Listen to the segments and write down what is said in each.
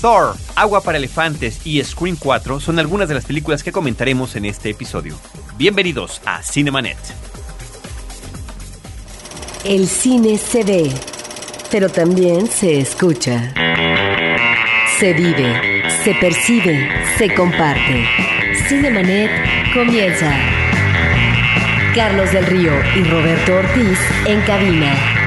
Thor, Agua para Elefantes y Scream 4 son algunas de las películas que comentaremos en este episodio. Bienvenidos a Cinemanet. El cine se ve, pero también se escucha. Se vive, se percibe, se comparte. Cinemanet comienza. Carlos del Río y Roberto Ortiz en cabina.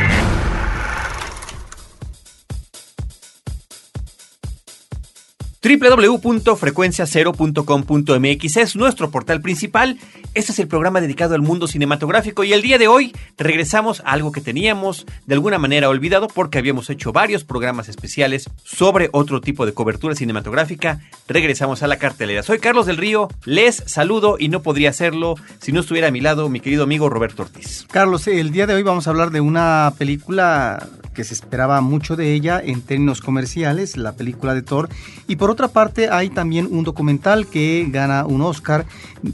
www.frecuenciacero.com.mx es nuestro portal principal. Este es el programa dedicado al mundo cinematográfico y el día de hoy regresamos a algo que teníamos de alguna manera olvidado porque habíamos hecho varios programas especiales sobre otro tipo de cobertura cinematográfica. Regresamos a la cartelera. Soy Carlos del Río, les saludo y no podría hacerlo si no estuviera a mi lado mi querido amigo Roberto Ortiz. Carlos, el día de hoy vamos a hablar de una película que se esperaba mucho de ella en términos comerciales, la película de Thor. Y por otra parte hay también un documental que gana un Oscar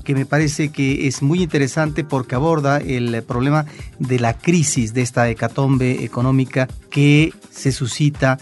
que me parece que es muy interesante porque aborda el problema de la crisis de esta hecatombe económica que se suscita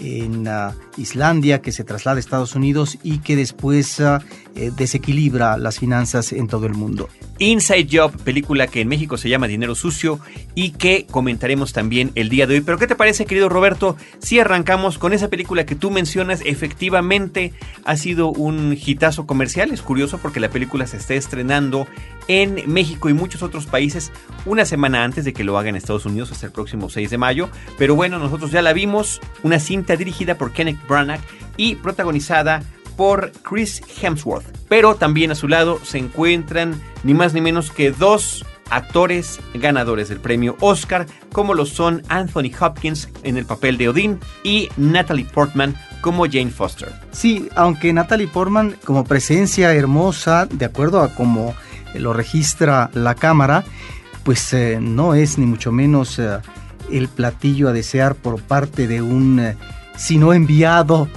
en uh, Islandia, que se traslada a Estados Unidos y que después uh, eh, desequilibra las finanzas en todo el mundo. Inside Job, película que en México se llama Dinero Sucio y que comentaremos también el día de hoy. Pero ¿qué te parece, querido Roberto, si arrancamos con esa película que tú mencionas? Efectivamente ha sido un hitazo comercial. Es curioso porque la película se está estrenando en México y muchos otros países una semana antes de que lo haga en Estados Unidos hasta el próximo 6 de mayo. Pero bueno, nosotros ya la vimos, una cinta dirigida por Kenneth Branagh y protagonizada por Chris Hemsworth. Pero también a su lado se encuentran ni más ni menos que dos actores ganadores del premio Oscar, como lo son Anthony Hopkins en el papel de Odín y Natalie Portman como Jane Foster. Sí, aunque Natalie Portman como presencia hermosa, de acuerdo a cómo lo registra la cámara, pues eh, no es ni mucho menos eh, el platillo a desear por parte de un eh, sino enviado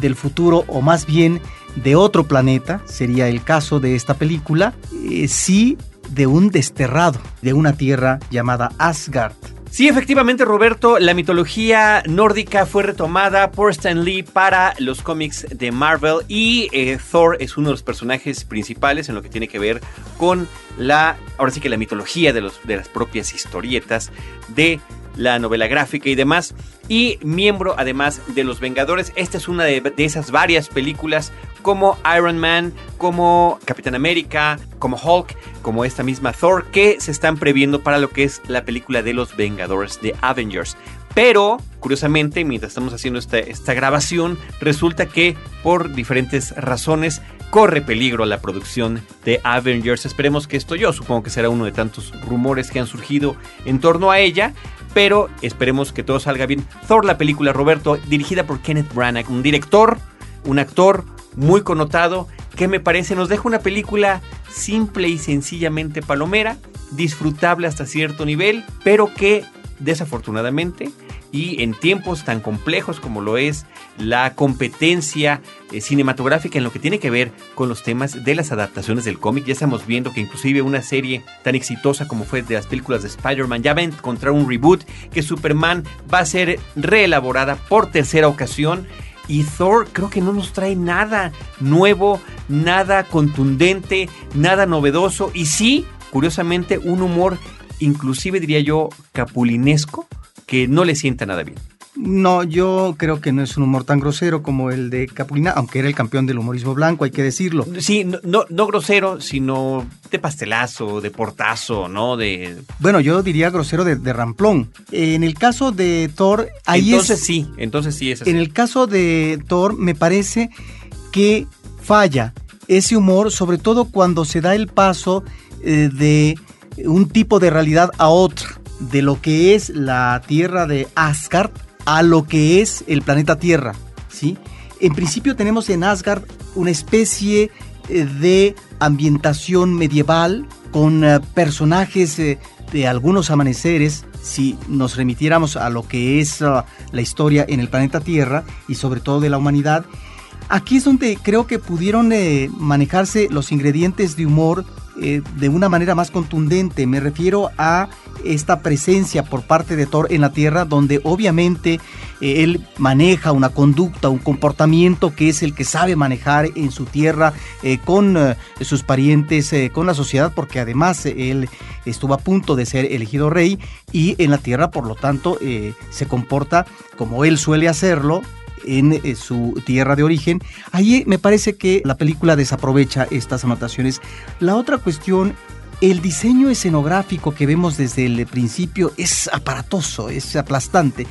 del futuro o más bien de otro planeta, sería el caso de esta película, eh, sí de un desterrado de una tierra llamada Asgard. Sí, efectivamente, Roberto, la mitología nórdica fue retomada por Stan Lee para los cómics de Marvel y eh, Thor es uno de los personajes principales en lo que tiene que ver con la, ahora sí que la mitología de, los, de las propias historietas de la novela gráfica y demás. Y miembro además de Los Vengadores. Esta es una de, esas varias películas como Iron Man, como Capitán América, como Hulk, como esta misma Thor, que se están previendo para lo que es la película de los Vengadores de Avengers. Pero, curiosamente, mientras estamos haciendo esta, esta, grabación, resulta que por diferentes razones corre peligro la producción de Avengers. Esperemos que esto yo supongo que será uno de tantos rumores que han surgido en torno a ella pero esperemos que todo salga bien. Thor, la película, Roberto, dirigida por Kenneth Branagh, un director, un actor muy connotado, que me parece nos deja una película simple y sencillamente palomera, disfrutable hasta cierto nivel, pero que desafortunadamente y en tiempos tan complejos como lo es la competencia eh, cinematográfica en lo que tiene que ver con los temas de las adaptaciones del cómic. Ya estamos viendo que inclusive una serie tan exitosa como fue de las películas de Spider-Man ya va a encontrar un reboot, que Superman va a ser reelaborada por tercera ocasión. Y Thor creo que no nos trae nada nuevo, nada contundente, nada novedoso. Y sí, curiosamente, un humor inclusive diría yo capulinesco que no le sienta nada bien. No, yo creo que no es un humor tan grosero como el de Capulina, aunque era el campeón del humorismo blanco, hay que decirlo. Sí, no, no, grosero, sino de pastelazo, de portazo, ¿no? De... Bueno, yo diría grosero de, ramplón. En el caso de Thor, ahí Entonces sí, entonces sí es así. En el caso de Thor, me parece que falla ese humor, sobre todo cuando se da el paso eh, de un tipo de realidad a otro de lo que es la tierra de Asgard a lo que es el planeta Tierra, ¿sí? En principio tenemos en Asgard una especie eh, de ambientación medieval con eh, personajes eh, de algunos amaneceres, si nos remitiéramos a lo que es la historia en el planeta Tierra y sobre todo de la humanidad. Aquí es donde creo que pudieron manejarse los ingredientes de humor de una manera más contundente. Me refiero a esta presencia por parte de Thor en la Tierra, donde obviamente eh, él maneja una conducta, un comportamiento que es el que sabe manejar en su tierra eh, con eh, sus parientes, con la sociedad, porque además él estuvo a punto de ser elegido rey y en la tierra, por lo tanto, se comporta como él suele hacerlo, en su tierra de origen. Ahí me parece que la película desaprovecha estas anotaciones. La otra cuestión el diseño escenográfico que vemos desde el principio es aparatoso, es aplastante.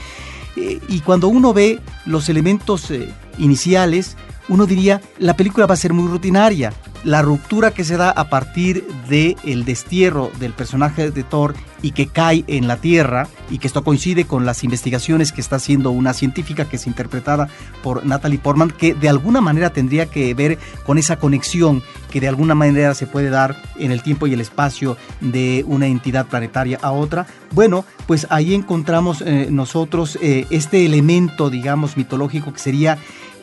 Eh, y cuando uno ve los elementos eh, iniciales, uno diría, la película va a ser muy rutinaria. La ruptura que se da a partir del el destierro del personaje de Thor y que cae en la Tierra, y que esto coincide con las investigaciones que está haciendo una científica que es interpretada por Natalie Portman, que de alguna manera tendría que ver con esa conexión que de alguna manera se puede dar en el tiempo y el espacio de una entidad planetaria a otra. Bueno, pues ahí encontramos eh, nosotros eh, este elemento, digamos, mitológico que sería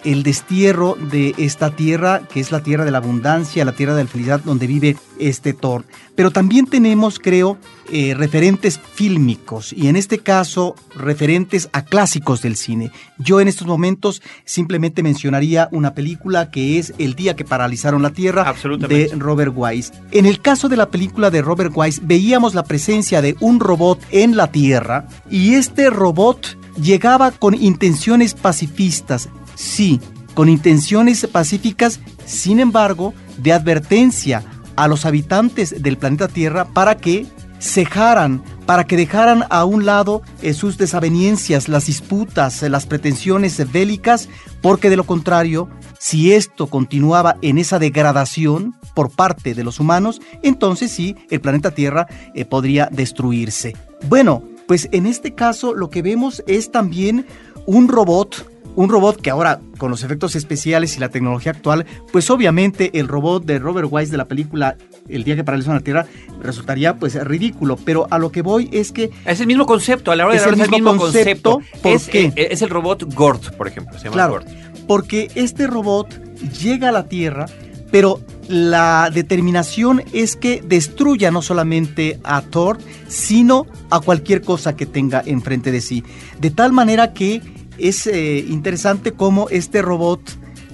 el destierro de esta tierra, que es la tierra de la abundancia, la tierra de la felicidad donde vive este Thor. Pero también tenemos, creo, eh, referentes fílmicos y en este caso referentes a clásicos del cine. Yo en estos momentos simplemente mencionaría una película que es El día que paralizaron la Tierra de Robert Wise. En el caso de la película de Robert Wise veíamos la presencia de un robot en la Tierra y este robot llegaba con intenciones pacifistas, sí, con intenciones pacíficas, sin embargo, de advertencia a los habitantes del planeta Tierra para que cejaran, para que dejaran a un lado eh, sus desavenencias, las disputas, las pretensiones bélicas, porque de lo contrario, si esto continuaba en esa degradación por parte de los humanos, entonces sí, el planeta Tierra eh, podría destruirse. Bueno, pues en este caso lo que vemos es también un robot un robot que ahora, con los efectos especiales y la tecnología actual, pues obviamente el robot de Robert Wise de la película El día que paralizó la Tierra resultaría pues ridículo, pero a lo que voy es que... Es el mismo concepto, a la hora de es el mismo, concepto. es, eh, es, el robot Gort, por ejemplo, se llama claro, Porque este robot llega a la Tierra, pero la determinación es que destruya no solamente a Thor, sino a cualquier cosa que tenga enfrente de sí. De tal manera que es eh, interesante cómo este robot,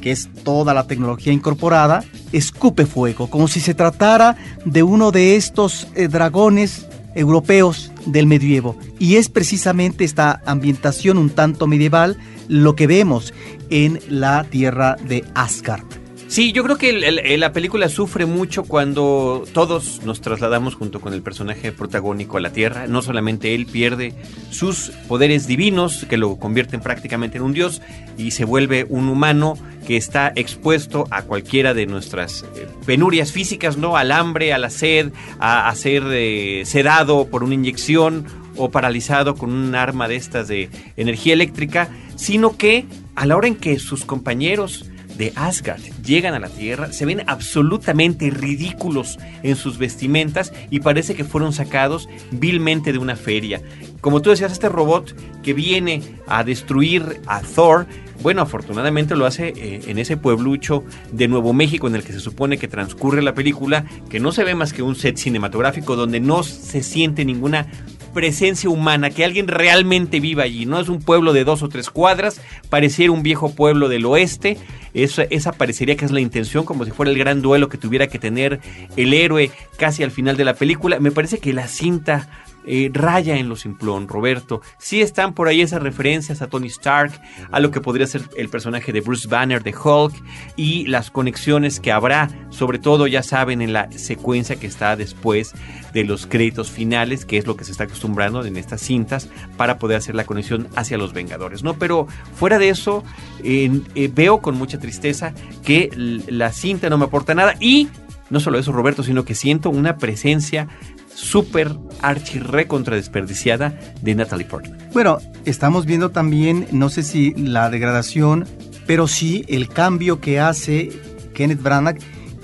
que es toda la tecnología incorporada, escupe fuego, como si se tratara de uno de estos eh, dragones europeos del medievo. Y es precisamente esta ambientación un tanto medieval lo que vemos en la tierra de Asgard. Sí, yo creo que la película sufre mucho cuando todos nos trasladamos junto con el personaje protagónico a la Tierra. No solamente él pierde sus poderes divinos, que lo convierten prácticamente en un dios, y se vuelve un humano que está expuesto a cualquiera de nuestras eh, penurias físicas, ¿no? Al hambre, a la sed, a, ser eh, sedado por una inyección o paralizado con un arma de estas de energía eléctrica, sino que a la hora en que sus compañeros de Asgard llegan a la Tierra, se ven absolutamente ridículos en sus vestimentas y parece que fueron sacados vilmente de una feria. Como tú decías, este robot que viene a destruir a Thor, bueno, afortunadamente lo hace eh, en ese pueblucho de Nuevo México en el que se supone que transcurre la película, que no se ve más que un set cinematográfico donde no se siente ninguna presencia humana, que alguien realmente viva allí. No es un pueblo de dos o tres cuadras, pareciera un viejo pueblo del oeste. Esa, esa parecería que es la intención, como si fuera el gran duelo que tuviera que tener el héroe casi al final de la película. Me parece que la cinta eh, raya en lo simplón, Roberto. Sí están por ahí esas referencias a Tony Stark, a lo que podría ser el personaje de Bruce Banner de Hulk y las conexiones que habrá, sobre todo ya saben en la secuencia que está después de los créditos finales, que es lo que se está acostumbrando en estas cintas para poder hacer la conexión hacia los Vengadores, ¿no? Pero fuera de eso, eh, veo con mucha tristeza que la cinta no me aporta nada y no solo eso, Roberto, sino que siento una presencia súper archi recontra desperdiciada de Natalie Portman. Bueno, estamos viendo también, no sé si la degradación, pero sí el cambio que hace Kenneth Branagh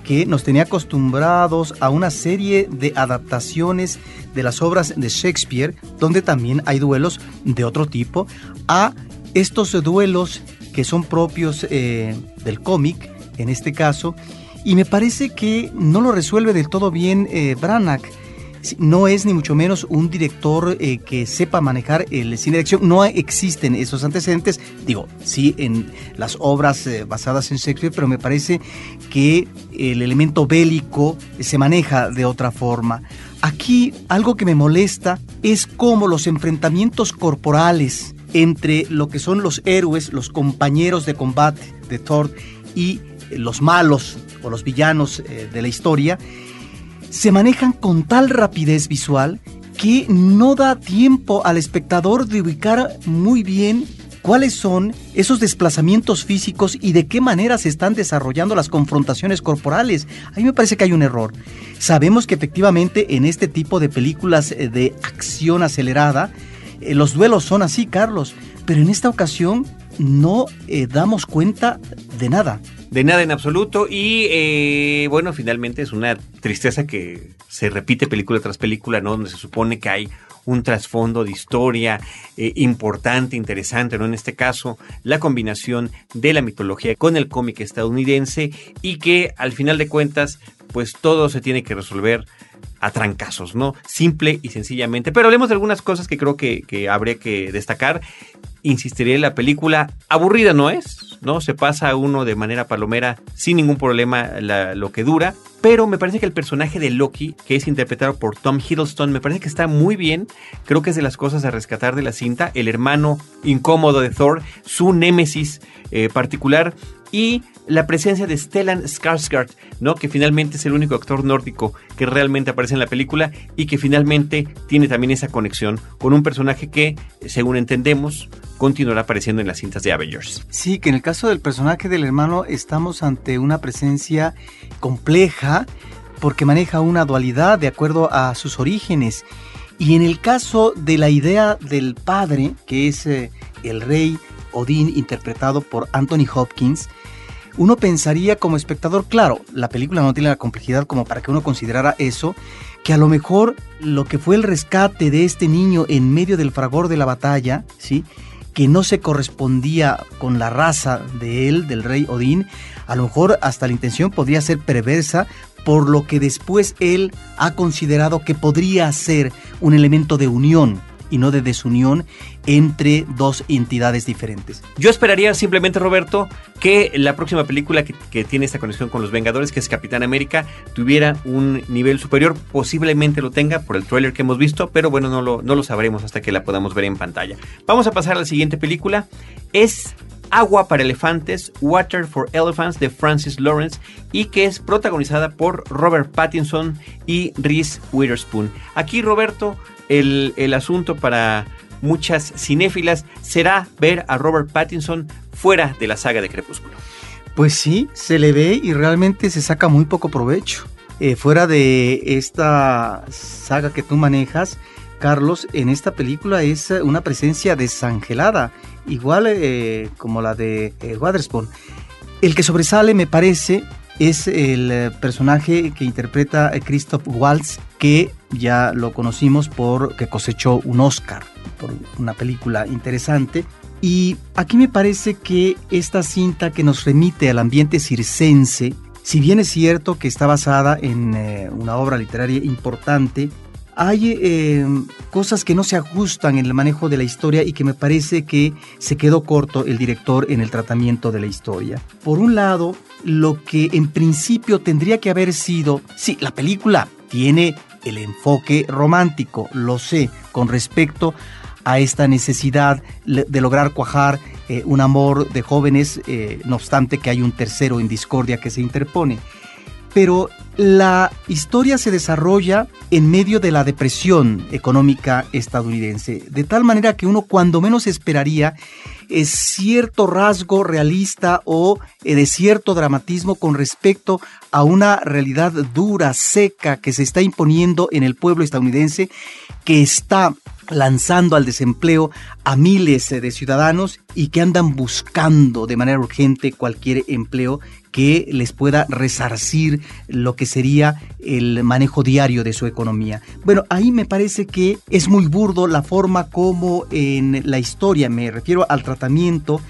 que nos tenía acostumbrados a una serie de adaptaciones de las obras de Shakespeare, donde también hay duelos de otro tipo, a estos duelos que son propios eh, del cómic, en este caso, y me parece que no lo resuelve del todo bien eh, Branagh no es ni mucho menos un director eh, que sepa manejar el cine de acción. No existen esos antecedentes, digo, sí en las obras eh, basadas en Shakespeare, pero me parece que el elemento bélico se maneja de otra forma. Aquí algo que me molesta es cómo los enfrentamientos corporales entre lo que son los héroes, los compañeros de combate de Thor y los malos o los villanos eh, de la historia, se manejan con tal rapidez visual que no da tiempo al espectador de ubicar muy bien cuáles son esos desplazamientos físicos y de qué manera se están desarrollando las confrontaciones corporales. A mí me parece que hay un error. Sabemos que efectivamente en este tipo de películas eh, de acción acelerada, eh, los duelos son así, Carlos, pero en esta ocasión no eh, damos cuenta de nada. De nada en absoluto y bueno, finalmente es una tristeza que se repite película tras película, ¿no? Donde se supone que hay un trasfondo de historia eh, importante, interesante, ¿no? En este caso, la combinación de la mitología con el cómic estadounidense y que al final de cuentas, pues todo se tiene que resolver a trancazos, ¿no? Simple y sencillamente. Pero hablemos de algunas cosas que creo que, que habría que destacar. Insistiré, la película aburrida no es, ¿no? Se pasa uno de manera palomera sin ningún problema lo que dura. Pero me parece que el personaje de Loki, que es interpretado por Tom Hiddleston, me parece que está muy bien. Creo que es de las cosas a rescatar de la cinta. El hermano incómodo de Thor, su némesis eh, particular y la presencia de Stellan Skarsgård, ¿no? Que finalmente es el único actor nórdico que realmente aparece en la película y que finalmente tiene también esa conexión con un personaje que, según entendemos, continuará apareciendo en las cintas de Avengers. Sí, que en el caso del personaje del hermano estamos ante una presencia compleja porque maneja una dualidad de acuerdo a sus orígenes. Y en el caso de la idea del padre, que es eh, el rey Odín interpretado por Anthony Hopkins, uno pensaría como espectador, claro, la película no tiene la complejidad como para que uno considerara eso, que a lo mejor lo que fue el rescate de este niño en medio del fragor de la batalla, ¿sí? que no se correspondía con la raza de él, del rey Odín, a lo mejor hasta la intención podría ser perversa por lo que después él ha considerado que podría ser un elemento de unión y no de desunión entre dos entidades diferentes. Yo esperaría simplemente, Roberto, que la próxima película que, tiene esta conexión con los Vengadores, que es Capitán América, tuviera un nivel superior. Posiblemente lo tenga por el tráiler que hemos visto, pero bueno, no lo, no lo sabremos hasta que la podamos ver en pantalla. Vamos a pasar a la siguiente película. Es Agua para Elefantes, Water for Elephants de Francis Lawrence y que es protagonizada por Robert Pattinson y Reese Witherspoon. Aquí Roberto el, asunto para muchas cinéfilas será ver a Robert Pattinson fuera de la saga de Crepúsculo. Pues sí, se le ve y realmente se saca muy poco provecho. Eh, fuera de esta saga que tú manejas, Carlos, en esta película es una presencia desangelada, igual eh, como la de eh, El que sobresale, me parece, es el eh, personaje que interpreta Christoph Waltz, que ya lo conocimos por que cosechó un Oscar por una película interesante. Y aquí me parece que esta cinta que nos remite al ambiente circense, si bien es cierto que está basada en eh, una obra literaria importante, hay eh, cosas que no se ajustan en el manejo de la historia y que me parece que se quedó corto el director en el tratamiento de la historia. Por un lado, lo que en principio tendría que haber sido, sí, la película tiene el enfoque romántico, lo sé, con respecto a esta necesidad de lograr cuajar eh, un amor de jóvenes, eh, no obstante que hay un tercero en discordia que se interpone pero la historia se desarrolla en medio de la depresión económica estadounidense, de tal manera que uno cuando menos esperaría es cierto rasgo realista o eh, de cierto dramatismo con respecto a una realidad dura, seca, que se está imponiendo en el pueblo estadounidense, que está lanzando al desempleo a miles de ciudadanos y que andan buscando de manera urgente cualquier empleo que les pueda resarcir lo que sería el manejo diario de su economía. Bueno, ahí me parece que es muy burdo la forma como en la historia, me refiero al tratamiento,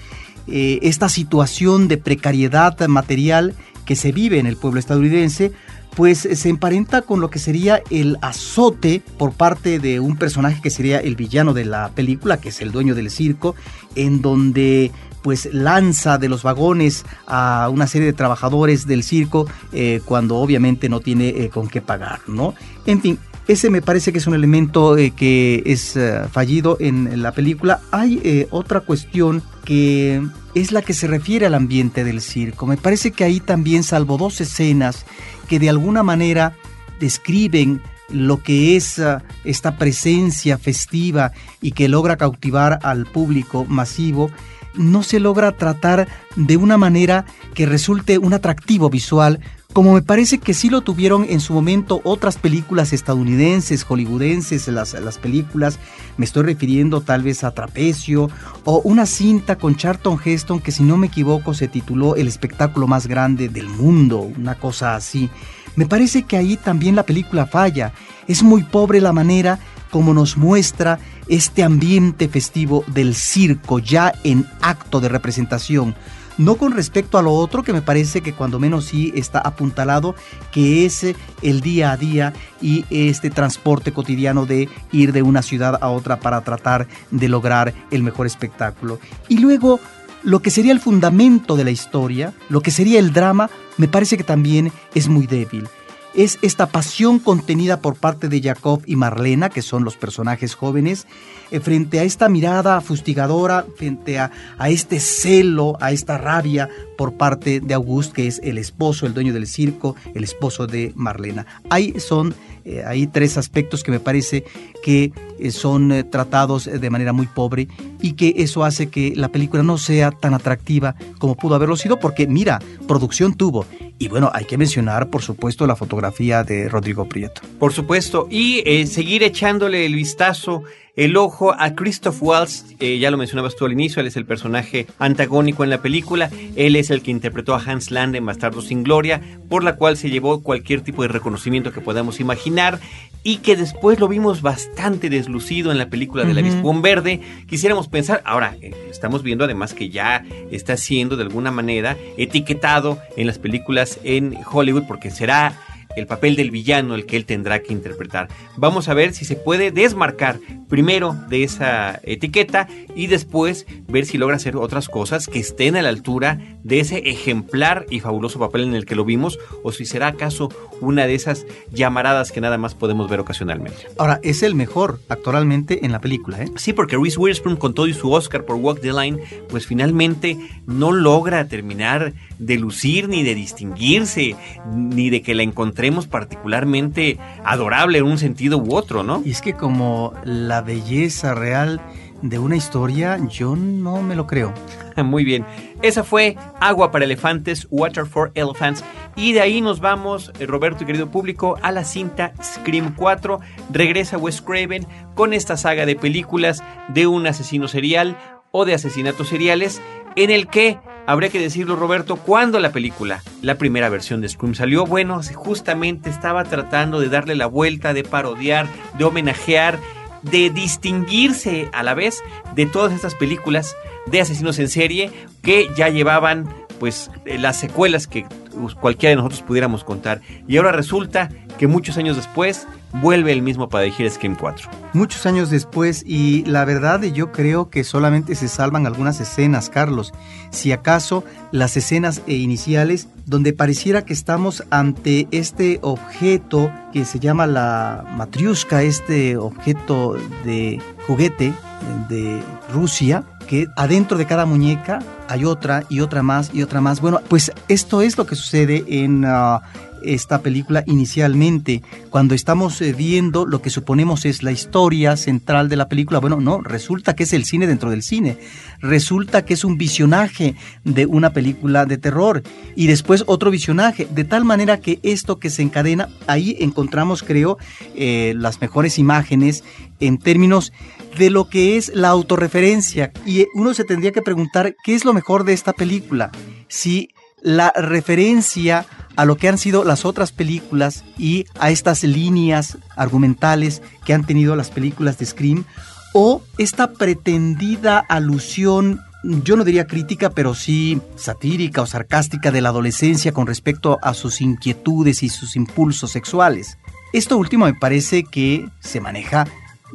eh, esta situación de precariedad material que se vive en el pueblo estadounidense, pues se emparenta con lo que sería el azote por parte de un personaje que sería el villano de la película, que es el dueño del circo, en donde pues lanza de los vagones a una serie de trabajadores del circo eh, cuando obviamente no tiene eh, con qué pagar, ¿no? En fin, ese me parece que es un elemento eh, que es fallido en, la película. Hay otra cuestión que es la que se refiere al ambiente del circo. Me parece que ahí también, salvo dos escenas que de alguna manera describen lo que es esta presencia festiva y que logra cautivar al público masivo, no se logra tratar de una manera que resulte un atractivo visual, como me parece que sí lo tuvieron en su momento otras películas estadounidenses, hollywoodenses, las, las películas, me estoy refiriendo tal vez a Trapecio, o una cinta con Charlton Heston que si no me equivoco se tituló El espectáculo más grande del mundo, una cosa así. Me parece que ahí también la película falla, es muy pobre la manera como nos muestra este ambiente festivo del circo ya en acto de representación. No con respecto a lo otro que me parece que cuando menos sí está apuntalado, que es el día a día y este transporte cotidiano de ir de una ciudad a otra para tratar de lograr el mejor espectáculo. Y luego lo que sería el fundamento de la historia, lo que sería el drama, me parece que también es muy débil es esta pasión contenida por parte de Jacob y Marlena, que son los personajes jóvenes, eh, frente a esta mirada fustigadora, frente a, a, este celo, a esta rabia por parte de August, que es el esposo, el dueño del circo, el esposo de Marlena. Ahí son eh, hay tres aspectos que me parece que eh, son eh, tratados de manera muy pobre y que eso hace que la película no sea tan atractiva como pudo haberlo sido, porque mira, producción tuvo. Y bueno, hay que mencionar, por supuesto, la fotografía de Rodrigo Prieto. Por supuesto, y seguir echándole el vistazo el ojo a Christoph Waltz, eh, ya lo mencionabas tú al inicio, él es el personaje antagónico en la película, él es el que interpretó a Hans Land en Bastardo sin Gloria, por la cual se llevó cualquier tipo de reconocimiento que podamos imaginar y que después lo vimos bastante deslucido en la película de la uh Verde. Quisiéramos pensar, ahora eh, estamos viendo además que ya está siendo de alguna manera etiquetado en las películas en Hollywood porque será el papel del villano el que él tendrá que interpretar. Vamos a ver si se puede desmarcar primero de esa etiqueta y después ver si logra hacer otras cosas que estén a la altura de ese ejemplar y fabuloso papel en el que lo vimos o si será acaso una de esas llamaradas que nada más podemos ver ocasionalmente. Ahora, es el mejor actualmente en la película, ¿eh? Sí, porque Reese Witherspoon con todo y su Oscar por Walk the Line, pues finalmente no logra terminar de lucir ni de distinguirse, ni de que la encontremos particularmente adorable en un sentido u otro, ¿no? Y es que como la belleza real de una historia, yo no me lo creo. Muy bien. Esa fue Agua para Elefantes, Water for Elephants. Y de ahí nos vamos, eh, Roberto y querido público, a la cinta Scream 4. Regresa Wes Craven con esta saga de películas de un asesino serial o de asesinatos seriales en el que habría que decirlo Roberto, cuando la película, la primera versión de Scream salió, bueno, justamente estaba tratando de darle la vuelta, de parodiar, de homenajear, de distinguirse a la vez de todas estas películas de asesinos en serie que ya llevaban pues las secuelas que cualquiera de nosotros pudiéramos contar. Y ahora resulta que muchos años después vuelve el mismo para dirigir Scream 4. Muchos años después y la verdad yo creo que solamente se salvan algunas escenas, Carlos. Si acaso las escenas iniciales donde pareciera que estamos ante este objeto que se llama la matriuska, este objeto de juguete de Rusia, que adentro de cada muñeca hay otra y otra más y otra más. Bueno, pues esto es lo que sucede en ah, esta película inicialmente, cuando estamos eh, viendo lo que suponemos es la historia central de la película, bueno, no, resulta que es el cine dentro del cine, resulta que es un visionaje de una película de terror y después otro visionaje, de tal manera que esto que se encadena, ahí encontramos, creo, eh, las mejores imágenes en términos de lo que es la autorreferencia y uno se tendría que preguntar qué es lo mejor de esta película, si la referencia a lo que han sido las otras películas y a estas líneas argumentales que han tenido las películas de Scream o esta pretendida alusión yo no diría crítica, pero sí satírica o sarcástica de la adolescencia con respecto a sus inquietudes y sus impulsos sexuales. Esto último me parece que se maneja,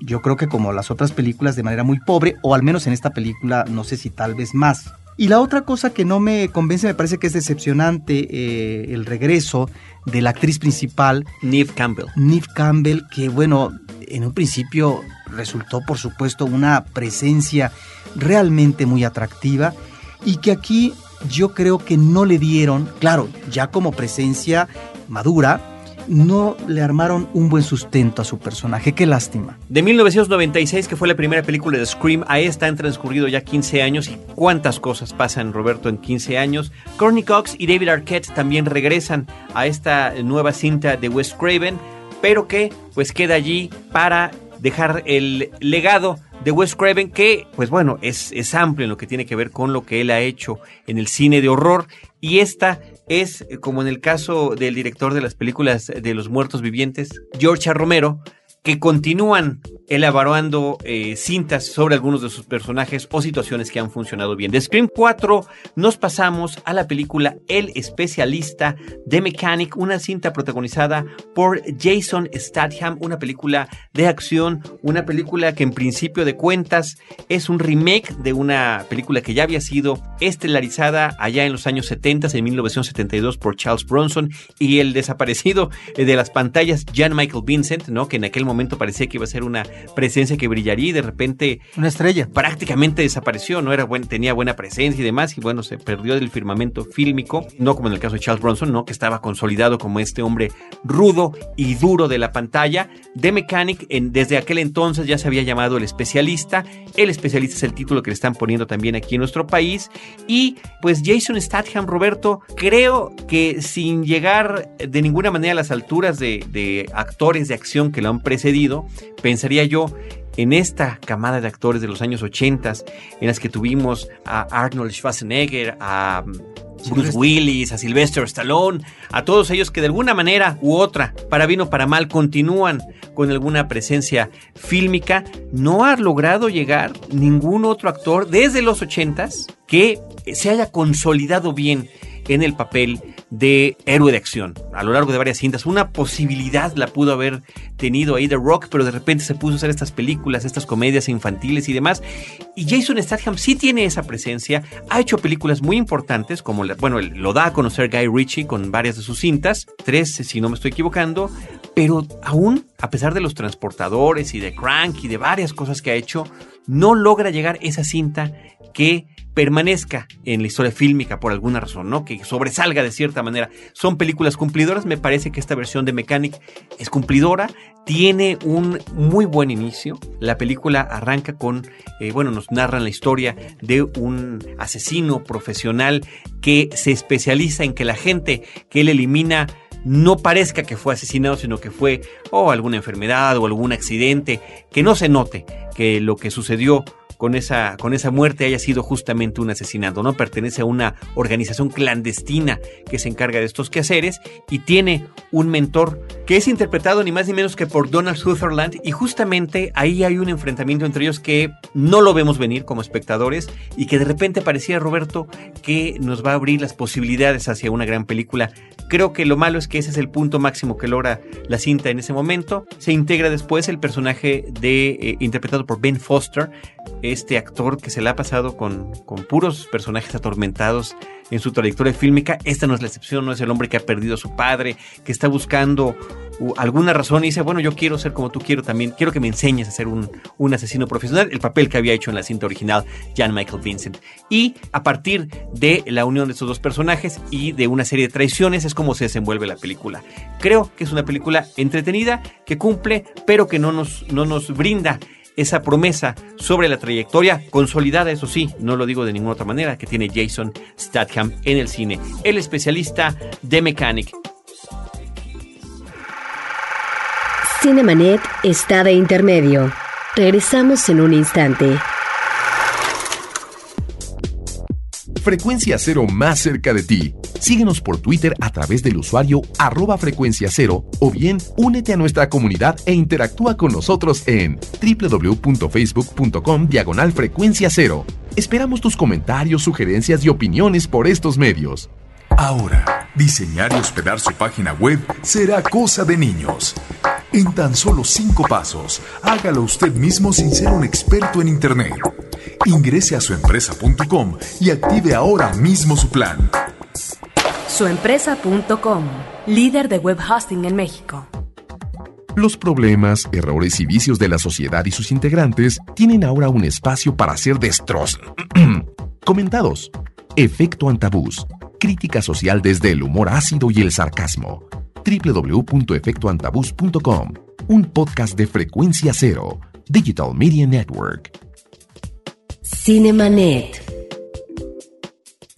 yo creo que como las otras películas, de manera muy pobre, o al menos en esta película, no sé si tal vez más. Y la otra cosa que no me convence, me parece que es decepcionante eh, el regreso de la actriz principal. Neve Campbell. Neve Campbell, que bueno, en un principio resultó por supuesto una presencia realmente muy atractiva y que aquí yo creo que no le dieron, claro, ya como presencia madura, no le armaron un buen sustento a su personaje. Qué lástima. De 1996, que fue la primera película de Scream, a esta han transcurrido ya 15 años y cuántas cosas pasan, Roberto, en 15 años. Courtney Cox y David Arquette también regresan a esta nueva cinta de Wes Craven, pero que pues queda allí para dejar el legado de Wes Craven, que, pues bueno, es, es amplio en lo que tiene que ver con lo que él ha hecho en el cine de horror. Y esta es, como en el caso del director de las películas de los muertos vivientes, George Romero, que continúan elaborando eh, cintas sobre algunos de sus personajes o situaciones que han funcionado bien. De Scream 4 nos pasamos a la película El especialista de Mechanic, una cinta protagonizada por Jason Statham, una película de acción, una película que en principio de cuentas es un remake de una película que ya había sido estelarizada allá en los años 70, en 1972 por Charles Bronson y el desaparecido de las pantallas Jan Michael Vincent, ¿no? que en aquel momento parecía que iba a ser una presencia que brillaría y de repente una estrella prácticamente desapareció, no era buen, tenía buena presencia y demás y bueno, se perdió del firmamento fílmico, no como en el caso de Charles Bronson, no que estaba consolidado como este hombre rudo y duro de la pantalla. The Mechanic en, desde aquel entonces ya se había llamado El especialista. El especialista es el título que le están poniendo también aquí en nuestro país y pues Jason Statham Roberto creo que sin llegar de ninguna manera a las alturas de, de actores de acción que lo han precedido pensaría yo en esta camada de actores de los años 80 en las que tuvimos a Arnold Schwarzenegger, a mm, Bruce Willis, a Sylvester Stallone, a todos ellos que de alguna manera u otra, para bien o para mal, continúan con alguna presencia fílmica, no ha logrado llegar ningún otro actor desde los 80 que se haya consolidado bien en el papel de héroe de acción a lo largo de varias cintas. Una posibilidad la pudo haber tenido ahí The Rock, pero de repente se puso a hacer estas películas, estas comedias infantiles y demás. Y Jason Statham sí tiene esa presencia, ha hecho películas muy importantes, como, bueno, lo da a conocer Guy Ritchie con varias de sus cintas, tres si no me estoy equivocando, pero aún, a pesar de los transportadores y de Crank y de varias cosas que ha hecho, no logra llegar esa cinta que permanezca en la historia fílmica por alguna razón, ¿no? Que sobresalga de cierta manera. Son películas cumplidoras, me parece que esta versión de Mechanic es cumplidora, tiene un muy buen inicio. La película arranca con, eh, bueno, nos narran la historia de un asesino profesional que se especializa en que la gente que él elimina no parezca que fue asesinado, sino que fue o alguna enfermedad o algún accidente, que no se note que lo que sucedió con esa, con esa muerte haya sido justamente un asesinato, ¿no? Pertenece a una organización clandestina que se encarga de estos quehaceres y tiene un mentor que es interpretado ni más ni menos que por Donald Sutherland y justamente ahí hay un enfrentamiento entre ellos que no lo vemos venir como espectadores y que de repente parecía Roberto que nos va a abrir las posibilidades hacia una gran película. Creo que lo malo es que ese es el punto máximo que logra la cinta en ese momento. Se integra después el personaje de eh, interpretado por Ben Foster, este actor que se le ha pasado con, con puros personajes atormentados en su trayectoria fílmica. Esta no es la excepción, no es el hombre que ha perdido a su padre, que está buscando alguna razón y dice, bueno, yo quiero ser como tú quiero también, quiero que me enseñes a ser un, un asesino profesional, el papel que había hecho en la cinta original Jan Michael Vincent. Y a partir de la unión de estos dos personajes y de una serie de traiciones es como se desenvuelve la película. Creo que es una película entretenida, que cumple, pero que no nos, no nos brinda esa promesa sobre la trayectoria consolidada, eso sí, no lo digo de ninguna otra manera, que tiene Jason Statham en el cine, el especialista de Mechanic. Cinemanet está de intermedio. Regresamos en un instante. Frecuencia Cero más cerca de ti. Síguenos por Twitter a través del usuario arroba frecuencia cero o bien únete a nuestra comunidad e interactúa con nosotros en www.facebook.com diagonal frecuencia cero. Esperamos tus comentarios, sugerencias y opiniones por estos medios. Ahora, diseñar y hospedar su página web será cosa de niños. En tan solo cinco pasos, hágalo usted mismo sin ser un experto en Internet. Ingrese a suempresa.com y active ahora mismo su plan. Suempresa.com, líder de web hosting en México. Los problemas, errores y vicios de la sociedad y sus integrantes tienen ahora un espacio para ser destroz... comentados. Efecto Antabús. Crítica social desde el humor ácido y el sarcasmo. www.efectoantabús.com. Un podcast de frecuencia cero. Digital Media Network. Cinemanet.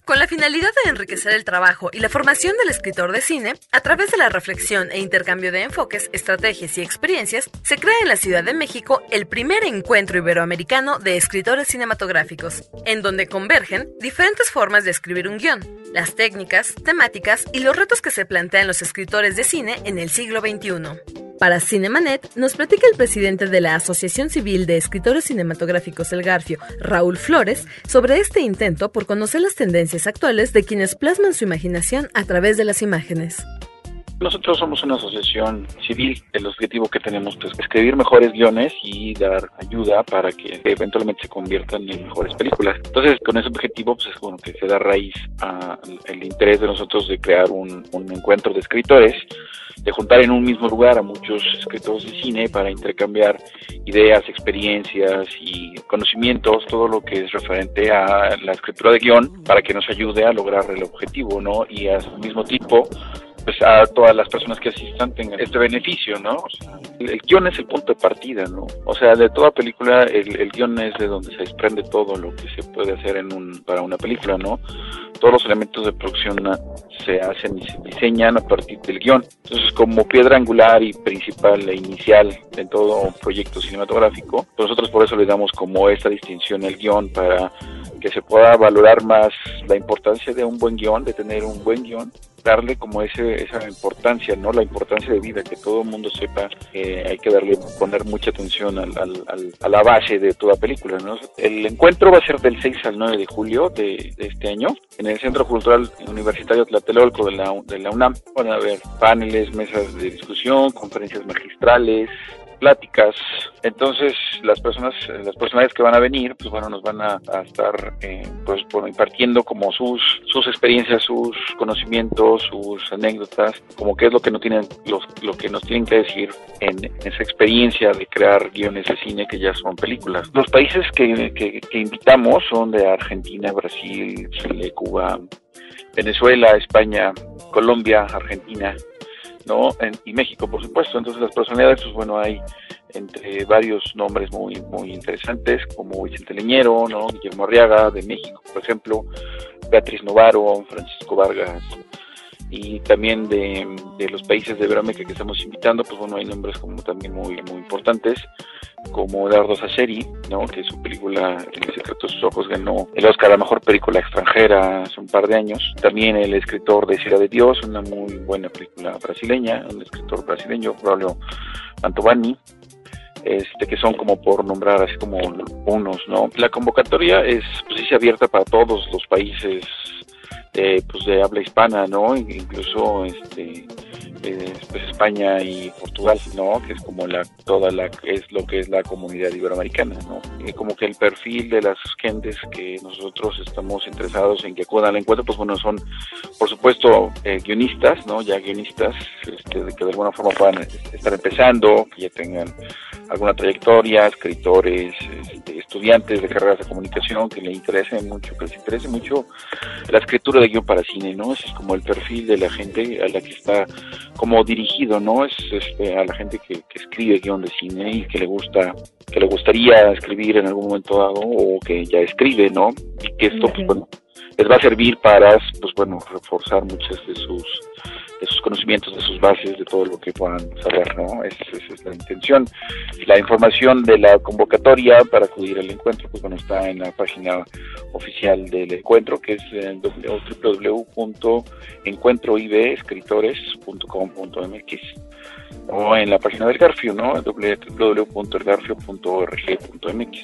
Con la finalidad de enriquecer el trabajo y la formación del escritor de cine, a través de la reflexión e intercambio de enfoques, estrategias y experiencias, se crea en la Ciudad de México el primer encuentro iberoamericano de escritores cinematográficos, en donde convergen diferentes formas de escribir un guion, las técnicas, temáticas y los retos que se plantean los escritores de cine en el siglo XXI. Para Cinemanet, nos platica el presidente de la Asociación Civil de Escritores Cinematográficos El Garfio, Raúl Flores, sobre este intento por conocer las tendencias actuales de quienes plasman su imaginación a través de las imágenes. Nosotros somos una asociación civil. El objetivo que tenemos es escribir mejores guiones y dar ayuda para que eventualmente se conviertan en mejores películas. Entonces, con ese objetivo, pues es bueno que se da raíz al interés de nosotros de crear un, un encuentro de escritores de juntar en un mismo lugar a muchos escritores de cine para intercambiar ideas, experiencias y conocimientos, todo lo que es referente a la escritura de guion para que nos ayude a lograr el objetivo, ¿no? Y al mismo tiempo pues a todas las personas que asistan tengan este beneficio, ¿no? O sea, el, guion es el punto de partida, ¿no? O sea, de toda película el, el, guion es de donde se desprende todo lo que se puede hacer en un, para una película, ¿no? Todos los elementos de producción se hacen y se diseñan a partir del guion. Entonces, como piedra angular y principal e inicial en todo proyecto cinematográfico, pues nosotros por eso le damos como esta distinción al guion para que se pueda valorar más la importancia de un buen guion, de tener un buen guion, darle como ese, esa importancia, ¿no? La importancia de vida, que todo el mundo sepa que hay que darle, poner mucha atención al, al, a la base de toda película. El encuentro va a ser del 6 al 9 de julio de, de este año en el Centro Cultural Universitario Tlatelolco de la, de la UNAM. Van a haber paneles, mesas de discusión, conferencias magistrales, pláticas. Entonces, las personas, las personalidades que van a venir, pues bueno, nos van a, estar, eh, pues bueno, impartiendo como sus, sus experiencias, sus conocimientos, sus anécdotas, como qué es lo que no tienen, los, lo que nos tienen que decir en, esa experiencia de crear guiones de cine que ya son películas. Los países que, que, que invitamos son de Argentina, Brasil, Chile, Cuba, Venezuela, España, Colombia, Argentina, ¿no? y México, por supuesto. Entonces las personalidades, pues bueno, hay entre varios nombres muy muy interesantes, como Vicente Leñero, ¿no? Guillermo Arriaga, de México, por ejemplo, Beatriz Novaro, Francisco Vargas, y también de, de los países de Iberoamérica que estamos invitando, pues bueno, hay nombres como también muy, muy importantes, como Eduardo Sasseri, ¿no? que su película El secreto de sus ojos ganó el Oscar a la mejor película extranjera hace un par de años. También el escritor de Ciudad de Dios, una muy buena película brasileña, un escritor brasileño, Braulio Mantovani, este, que son como por nombrar así como unos, ¿no? La convocatoria es pues, abierta para todos los países de, pues, de habla hispana, ¿no? Incluso este, eh, pues España y Portugal, ¿no? Que es como la toda la es lo que es la comunidad iberoamericana, ¿no? Y como que el perfil de las gentes que nosotros estamos interesados en que acudan al encuentro, pues bueno, son por supuesto eh, guionistas, ¿no? Ya guionistas este, que de alguna forma puedan estar empezando, que ya tengan alguna trayectoria, escritores, este, estudiantes de carreras de comunicación que le interesen mucho, que les interese mucho la escritura de guion para cine, ¿no? Ese es como el perfil de la gente a la que está como dirigido, ¿no? Es este, a la gente que, que escribe guion de cine y que le gusta, que le gustaría escribir en algún momento dado o que ya escribe, ¿no? Y que esto, pues bueno, les va a servir para, pues bueno, reforzar muchas de sus de sus conocimientos, de sus bases, de todo lo que puedan saber, ¿no? Esa, es la intención. La información de la convocatoria para acudir al encuentro, pues bueno, está en la página oficial del encuentro, que es www.encuentroibescritores.com.mx o en la página del Garfio, ¿no? www.elgarfio.org.mx.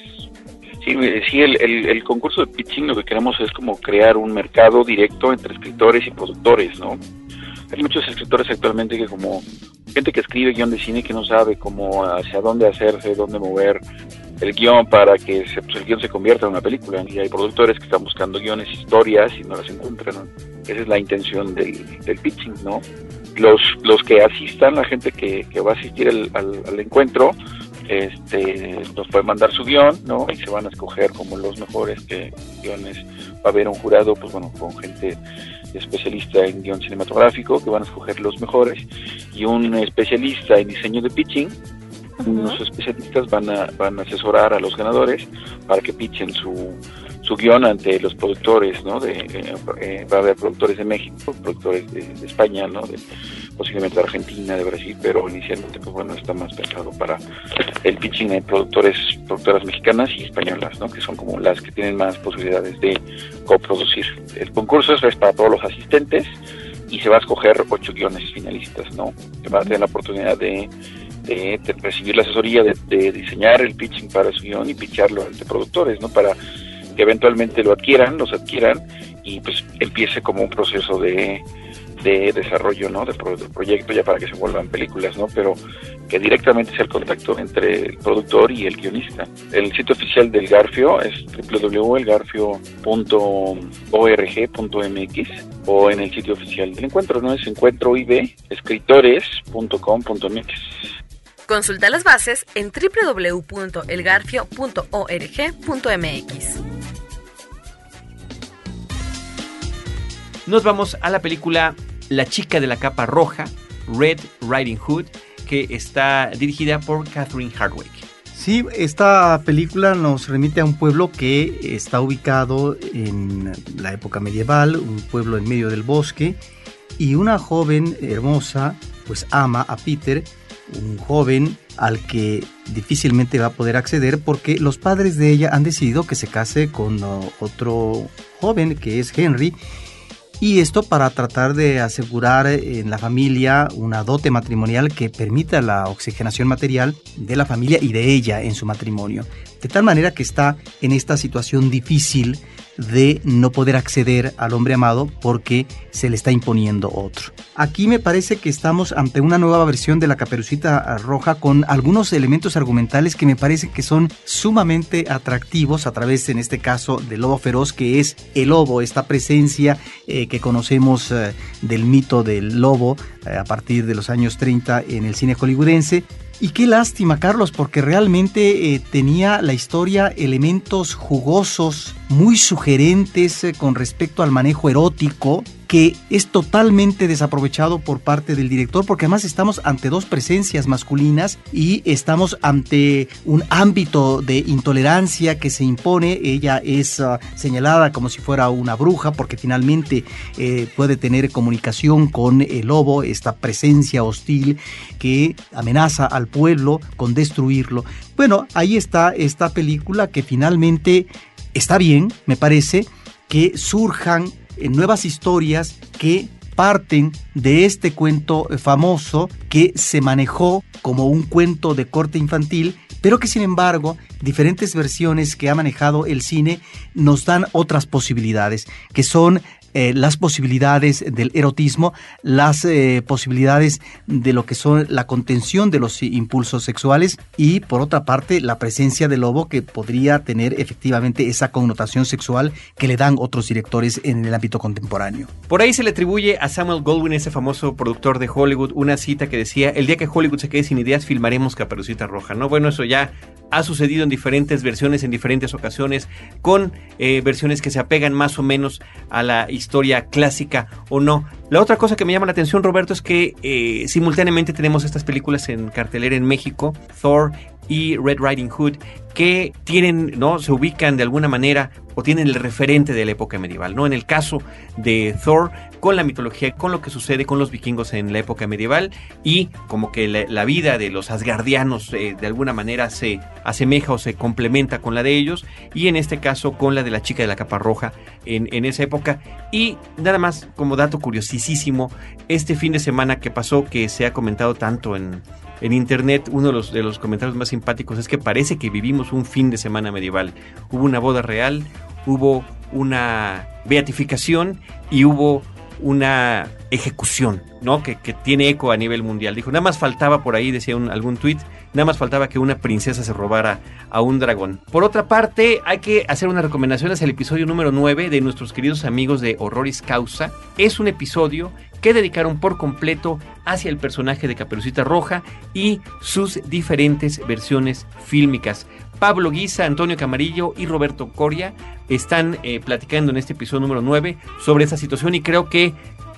Sí, sí el, el, concurso de pitching lo que queremos es como crear un mercado directo entre escritores y productores, ¿no? Hay muchos escritores actualmente que como gente que escribe guion de cine que no sabe cómo hacia dónde hacerse, dónde mover el guion para que pues, el guion se convierta en una película. Y hay productores que están buscando guiones, historias y no las encuentran. Esa es la intención del, del pitching, ¿no? Los, los que asistan, la gente que, que va a asistir al, al encuentro, este, nos puede mandar su guion, ¿no? Y se van a escoger como los mejores guiones. Va a haber un jurado, pues bueno, con gente especialista en guion cinematográfico, que van a escoger los mejores, y un especialista en diseño de pitching. Unos especialistas van a, van a asesorar a los ganadores para que pitchen su, su guion ante los productores, ¿no? De, eh, eh, va a haber productores de México, productores de, España, ¿no? De, posiblemente de Argentina, de Brasil, pero inicialmente, pues bueno, está más pensado para el pitching de productores, productoras mexicanas y españolas, ¿no? Que son como las que tienen más posibilidades de coproducir. El concurso es para todos los asistentes y se va a escoger ocho guiones finalistas, ¿no? Que van a tener la oportunidad de de, recibir la asesoría, de, de, diseñar el pitching para su guion y pitcharlo ante productores, ¿no? Para que eventualmente lo adquieran, los adquieran y pues empiece como un proceso de, de desarrollo, ¿no? De, proyecto ya para que se vuelvan películas, ¿no? Pero que directamente sea el contacto entre el productor y el guionista. El sitio oficial del Garfio es www.elgarfio.org.mx o en el sitio oficial del encuentro, ¿no? Es encuentroibescritores.com.mx. Consulta las bases en www.elgarfio.org.mx. Nos vamos a la película La chica de la capa roja, Red Riding Hood, que está dirigida por Catherine Hardwick. Sí, esta película nos remite a un pueblo que está ubicado en la época medieval, un pueblo en medio del bosque, y una joven hermosa pues ama a Peter, un joven al que difícilmente va a poder acceder porque los padres de ella han decidido que se case con otro joven que es Henry y esto para tratar de asegurar en la familia una dote matrimonial que permita la oxigenación material de la familia y de ella en su matrimonio. De tal manera que está en esta situación difícil de no poder acceder al hombre amado porque se le está imponiendo otro. Aquí me parece que estamos ante una nueva versión de la caperucita roja con algunos elementos argumentales que me parece que son sumamente atractivos a través, en este caso, del lobo feroz, que es el lobo, esta presencia eh, que conocemos eh, del mito del lobo eh, a partir de los años 30 en el cine hollywoodense y qué lástima, Carlos, porque realmente tenía la historia elementos jugosos, muy sugerentes eh, con respecto al manejo erótico que es totalmente desaprovechado por parte del director porque además estamos ante dos presencias masculinas y estamos ante un ámbito de intolerancia que se impone. Ella es ah, señalada como si fuera una bruja porque finalmente eh, puede tener comunicación con el lobo, esta presencia hostil que amenaza al pueblo con destruirlo. Bueno, ahí está esta película que finalmente está bien, me parece, que surjan en nuevas historias que parten de este cuento famoso que se manejó como un cuento de corte infantil, pero que sin embargo diferentes versiones que ha manejado el cine nos dan otras posibilidades, que son eh, las posibilidades del erotismo, las eh, posibilidades de lo que son la contención de los impulsos sexuales y por otra parte la presencia del lobo que podría tener efectivamente esa connotación sexual que le dan otros directores en el ámbito contemporáneo. Por ahí se le atribuye a Samuel Goldwyn, ese famoso productor de Hollywood, una cita que decía, el día que Hollywood se quede sin ideas filmaremos Caperucita Roja, ¿no? Bueno, eso ya ha sucedido en diferentes versiones, en diferentes ocasiones, con eh, versiones que se apegan más o menos a la historia clásica o no. La otra cosa que me llama la atención, Roberto, es que eh, simultáneamente tenemos estas películas en cartelera en México, Thor y Red Riding Hood, que tienen, ¿no? Se ubican de alguna manera o tienen el referente de la época medieval, ¿no? En el caso de Thor, con la mitología, con lo que sucede con los vikingos en la época medieval y como que la, vida de los asgardianos eh, de alguna manera se asemeja o se complementa con la de ellos y en este caso con la de la chica de la capa roja en, en esa época. Y nada más como dato curiosísimo, este fin de semana que pasó, que se ha comentado tanto en, en internet, uno de los, comentarios más simpáticos es que parece que vivimos un fin de semana medieval. Hubo una boda real, hubo una beatificación y hubo una ejecución, ¿no? Que, que, tiene eco a nivel mundial. Dijo, nada más faltaba por ahí, decía algún tuit, nada más faltaba que una princesa se robara a un dragón. Por otra parte, hay que hacer una recomendación hacia el episodio número 9 de nuestros queridos amigos de Horroris Causa. Es un episodio que dedicaron por completo hacia el personaje de Caperucita Roja y sus diferentes versiones fílmicas. Pablo Guisa, Antonio Camarillo y Roberto Coria están eh, platicando en este episodio número 9 sobre esa situación y creo que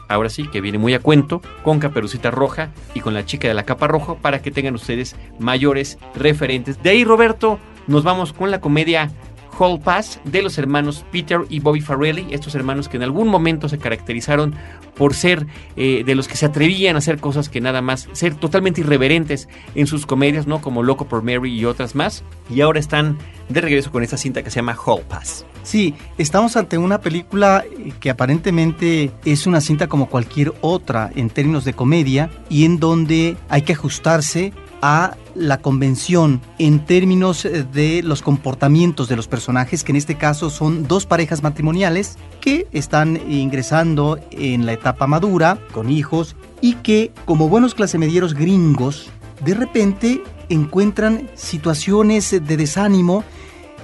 ahora sí que viene muy a cuento con Caperucita Roja y con la chica de la capa roja para que tengan ustedes mayores referentes. De ahí Roberto, nos vamos con la comedia Hall Pass de los hermanos Peter y Bobby Farrelly, estos hermanos que en algún momento se caracterizaron por ser eh, de los que se atrevían a hacer cosas que nada más, ser totalmente irreverentes en sus comedias, ¿no? Como Loco por Mary y otras más. Y ahora están de regreso con esta cinta que se llama Hall Pass. Sí, estamos ante una película que aparentemente es una cinta como cualquier otra en términos de comedia y en donde hay que ajustarse a la convención en términos eh, de los comportamientos de los personajes, que en este caso son dos parejas matrimoniales que están ingresando en la etapa madura, con hijos, y que como buenos clasemedieros gringos, de repente encuentran situaciones de desánimo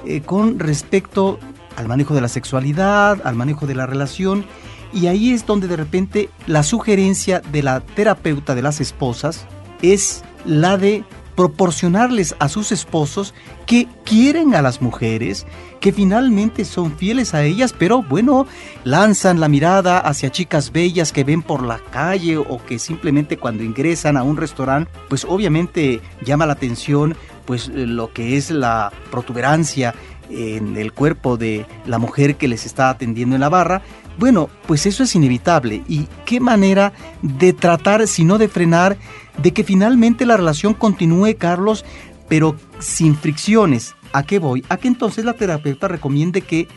eh, con respecto al manejo de la sexualidad, al manejo de la relación, y ahí es donde de repente la sugerencia de la terapeuta de las esposas es la de proporcionarles a sus esposos que quieren a las mujeres, que finalmente son fieles a ellas, pero bueno, lanzan la mirada hacia chicas bellas que ven por la calle o que simplemente cuando ingresan a un restaurante, pues obviamente llama la atención pues lo que es la protuberancia en el cuerpo de la mujer que les está atendiendo en la barra, bueno, pues eso es inevitable. ¿Y qué manera de tratar, si no de frenar, de que finalmente la relación continúe, Carlos, pero sin fricciones? ¿A qué voy? A que entonces la terapeuta recomiende que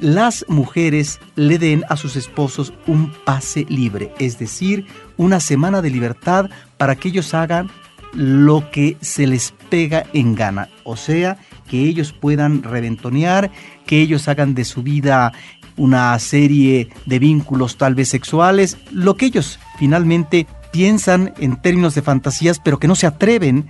las mujeres le den a sus esposos un pase libre, es decir, una semana de libertad para que ellos hagan lo que se les pega en gana, o sea, que ellos puedan reventonear, que ellos hagan de su vida una serie de vínculos tal vez sexuales, lo que ellos finalmente piensan en términos de fantasías, pero que no se atreven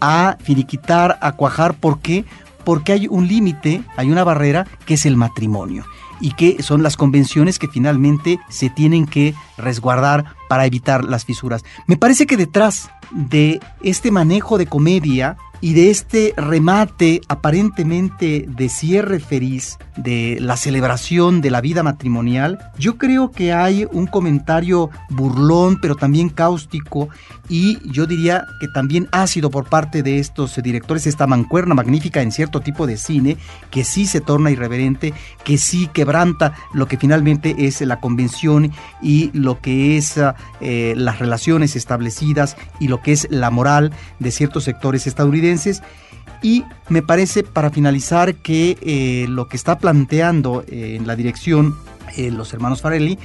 a finiquitar, a cuajar. ¿Por qué? Porque hay un límite, hay una barrera que es el matrimonio y que son las convenciones que finalmente se tienen que resguardar para evitar las fisuras. Me parece que detrás de este manejo de comedia y de este remate aparentemente de cierre feliz de la celebración de la vida matrimonial, yo creo que hay un comentario burlón pero también cáustico y yo diría que también ácido por parte de estos directores, esta mancuerna magnífica en cierto tipo de cine que sí se torna irreverente, que sí quebranta lo que finalmente es la convención y lo que es eh, las relaciones establecidas y lo que es la moral de ciertos sectores estadounidenses. Y me parece, para finalizar, que eh, lo que está planteando eh, en la dirección los hermanos Farelli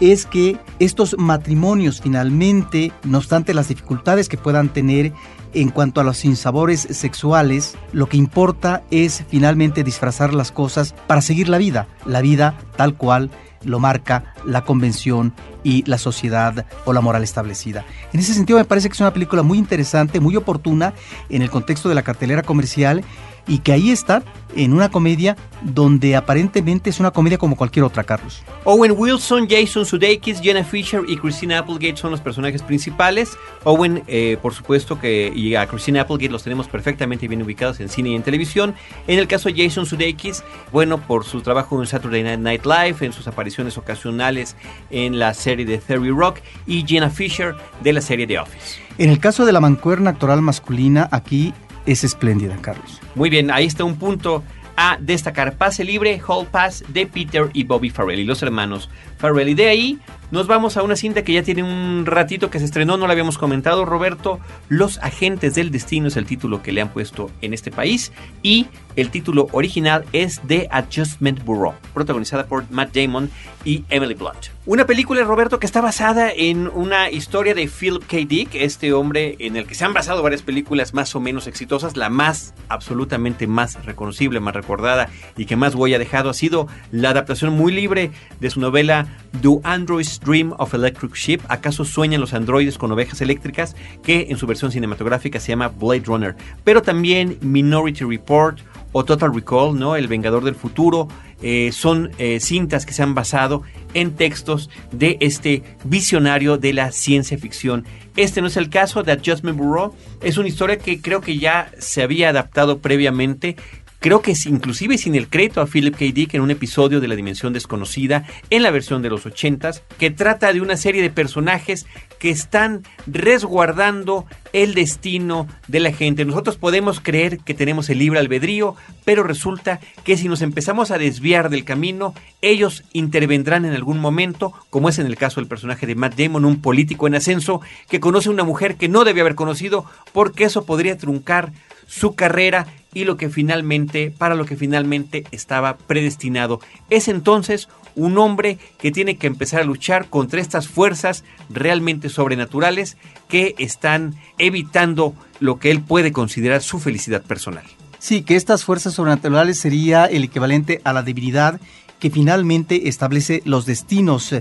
es que estos matrimonios finalmente, no obstante las dificultades que puedan tener en cuanto a los sinsabores sexuales, lo que importa es finalmente disfrazar las cosas para seguir la vida, la vida tal cual lo marca la convención y la sociedad o la moral establecida. En ese sentido me parece que es una película muy interesante, muy oportuna en el contexto de la cartelera comercial y que ahí está en una comedia donde aparentemente es una comedia como cualquier otra, Carlos. Owen Wilson, Jason Sudeikis, Jenna Fisher y Christina Applegate son los personajes principales. Owen, eh, por supuesto que y a Christina Applegate los tenemos perfectamente bien ubicados en cine y en televisión. En el caso de Jason Sudeikis, bueno, por su trabajo en Saturday Night Live, en sus apariciones ocasionales en la serie de Theory Rock y Jenna Fisher de la serie The Office. En el caso de la mancuerna actoral masculina, aquí es espléndida, Carlos. Muy bien, ahí está un punto a destacar. Pase libre, Hall Pass de Peter y Bobby Farrelly, los hermanos Farrelly. De ahí nos vamos a una cinta que ya tiene un ratito que se estrenó, no la habíamos comentado, Roberto. Los Agentes del Destino es el título que le han puesto en este país. Y el título original es The Adjustment Bureau, protagonizada por Matt Damon y Emily Blunt. Una película, Roberto, que está basada en una historia de Philip K. Dick, este hombre en el que se han basado varias películas más o menos exitosas. La más, absolutamente más reconocible, más recordada y que más huella ha dejado ha sido la adaptación muy libre de su novela Do Androids Dream of Electric Ship? ¿Acaso sueñan los androides con ovejas eléctricas? Que en su versión cinematográfica se llama Blade Runner. Pero también Minority Report o Total Recall, ¿no? El Vengador del Futuro. Eh, son eh, cintas que se han basado en textos de este visionario de la ciencia ficción. Este no es el caso de Adjustment Bureau, es una historia que creo que ya se había adaptado previamente creo que es inclusive sin el crédito a Philip K. Dick en un episodio de La Dimensión Desconocida en la versión de los 80 que trata de una serie de personajes que están resguardando el destino de la gente. Nosotros podemos creer que tenemos el libre albedrío, pero resulta que si nos empezamos a desviar del camino, ellos intervendrán en algún momento, como es en el caso del personaje de Matt Damon, un político en ascenso que conoce a una mujer que no debe haber conocido, porque eso podría truncar su carrera y lo que finalmente, para lo que finalmente estaba predestinado. Es entonces un hombre que tiene que empezar a luchar contra estas fuerzas realmente sobrenaturales que están evitando lo que él puede considerar su felicidad personal. Sí, que estas fuerzas sobrenaturales sería el equivalente a la divinidad que finalmente establece los destinos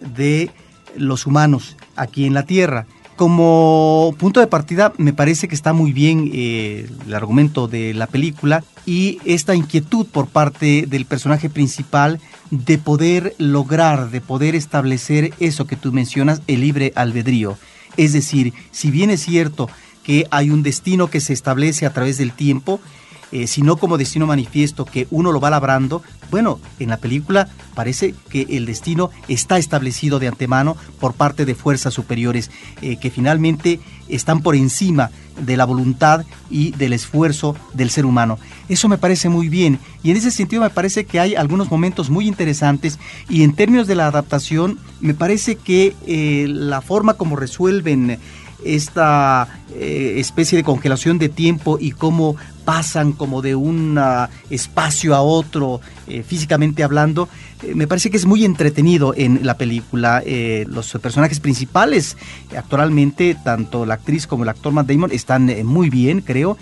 de los humanos aquí en la tierra. Como punto de partida me parece que está muy bien eh, el argumento de la película y esta inquietud por parte del personaje principal de poder lograr, de poder establecer eso que tú mencionas, el libre albedrío. Es decir, si bien es cierto que hay un destino que se establece a través del tiempo, eh, sino como destino manifiesto que uno lo va labrando, bueno, en la película parece que el destino está establecido de antemano por parte de fuerzas superiores eh, que finalmente están por encima de la voluntad y del esfuerzo del ser humano. Eso me parece muy bien y en ese sentido me parece que hay algunos momentos muy interesantes y en términos de la adaptación me parece que eh, la forma como resuelven esta especie de congelación de tiempo y cómo pasan como de un ah, espacio a otro, eh, físicamente hablando, eh, me parece que es muy entretenido en la película. Eh, los personajes principales, actualmente, tanto la actriz como el actor Matt Damon, están muy bien, creo.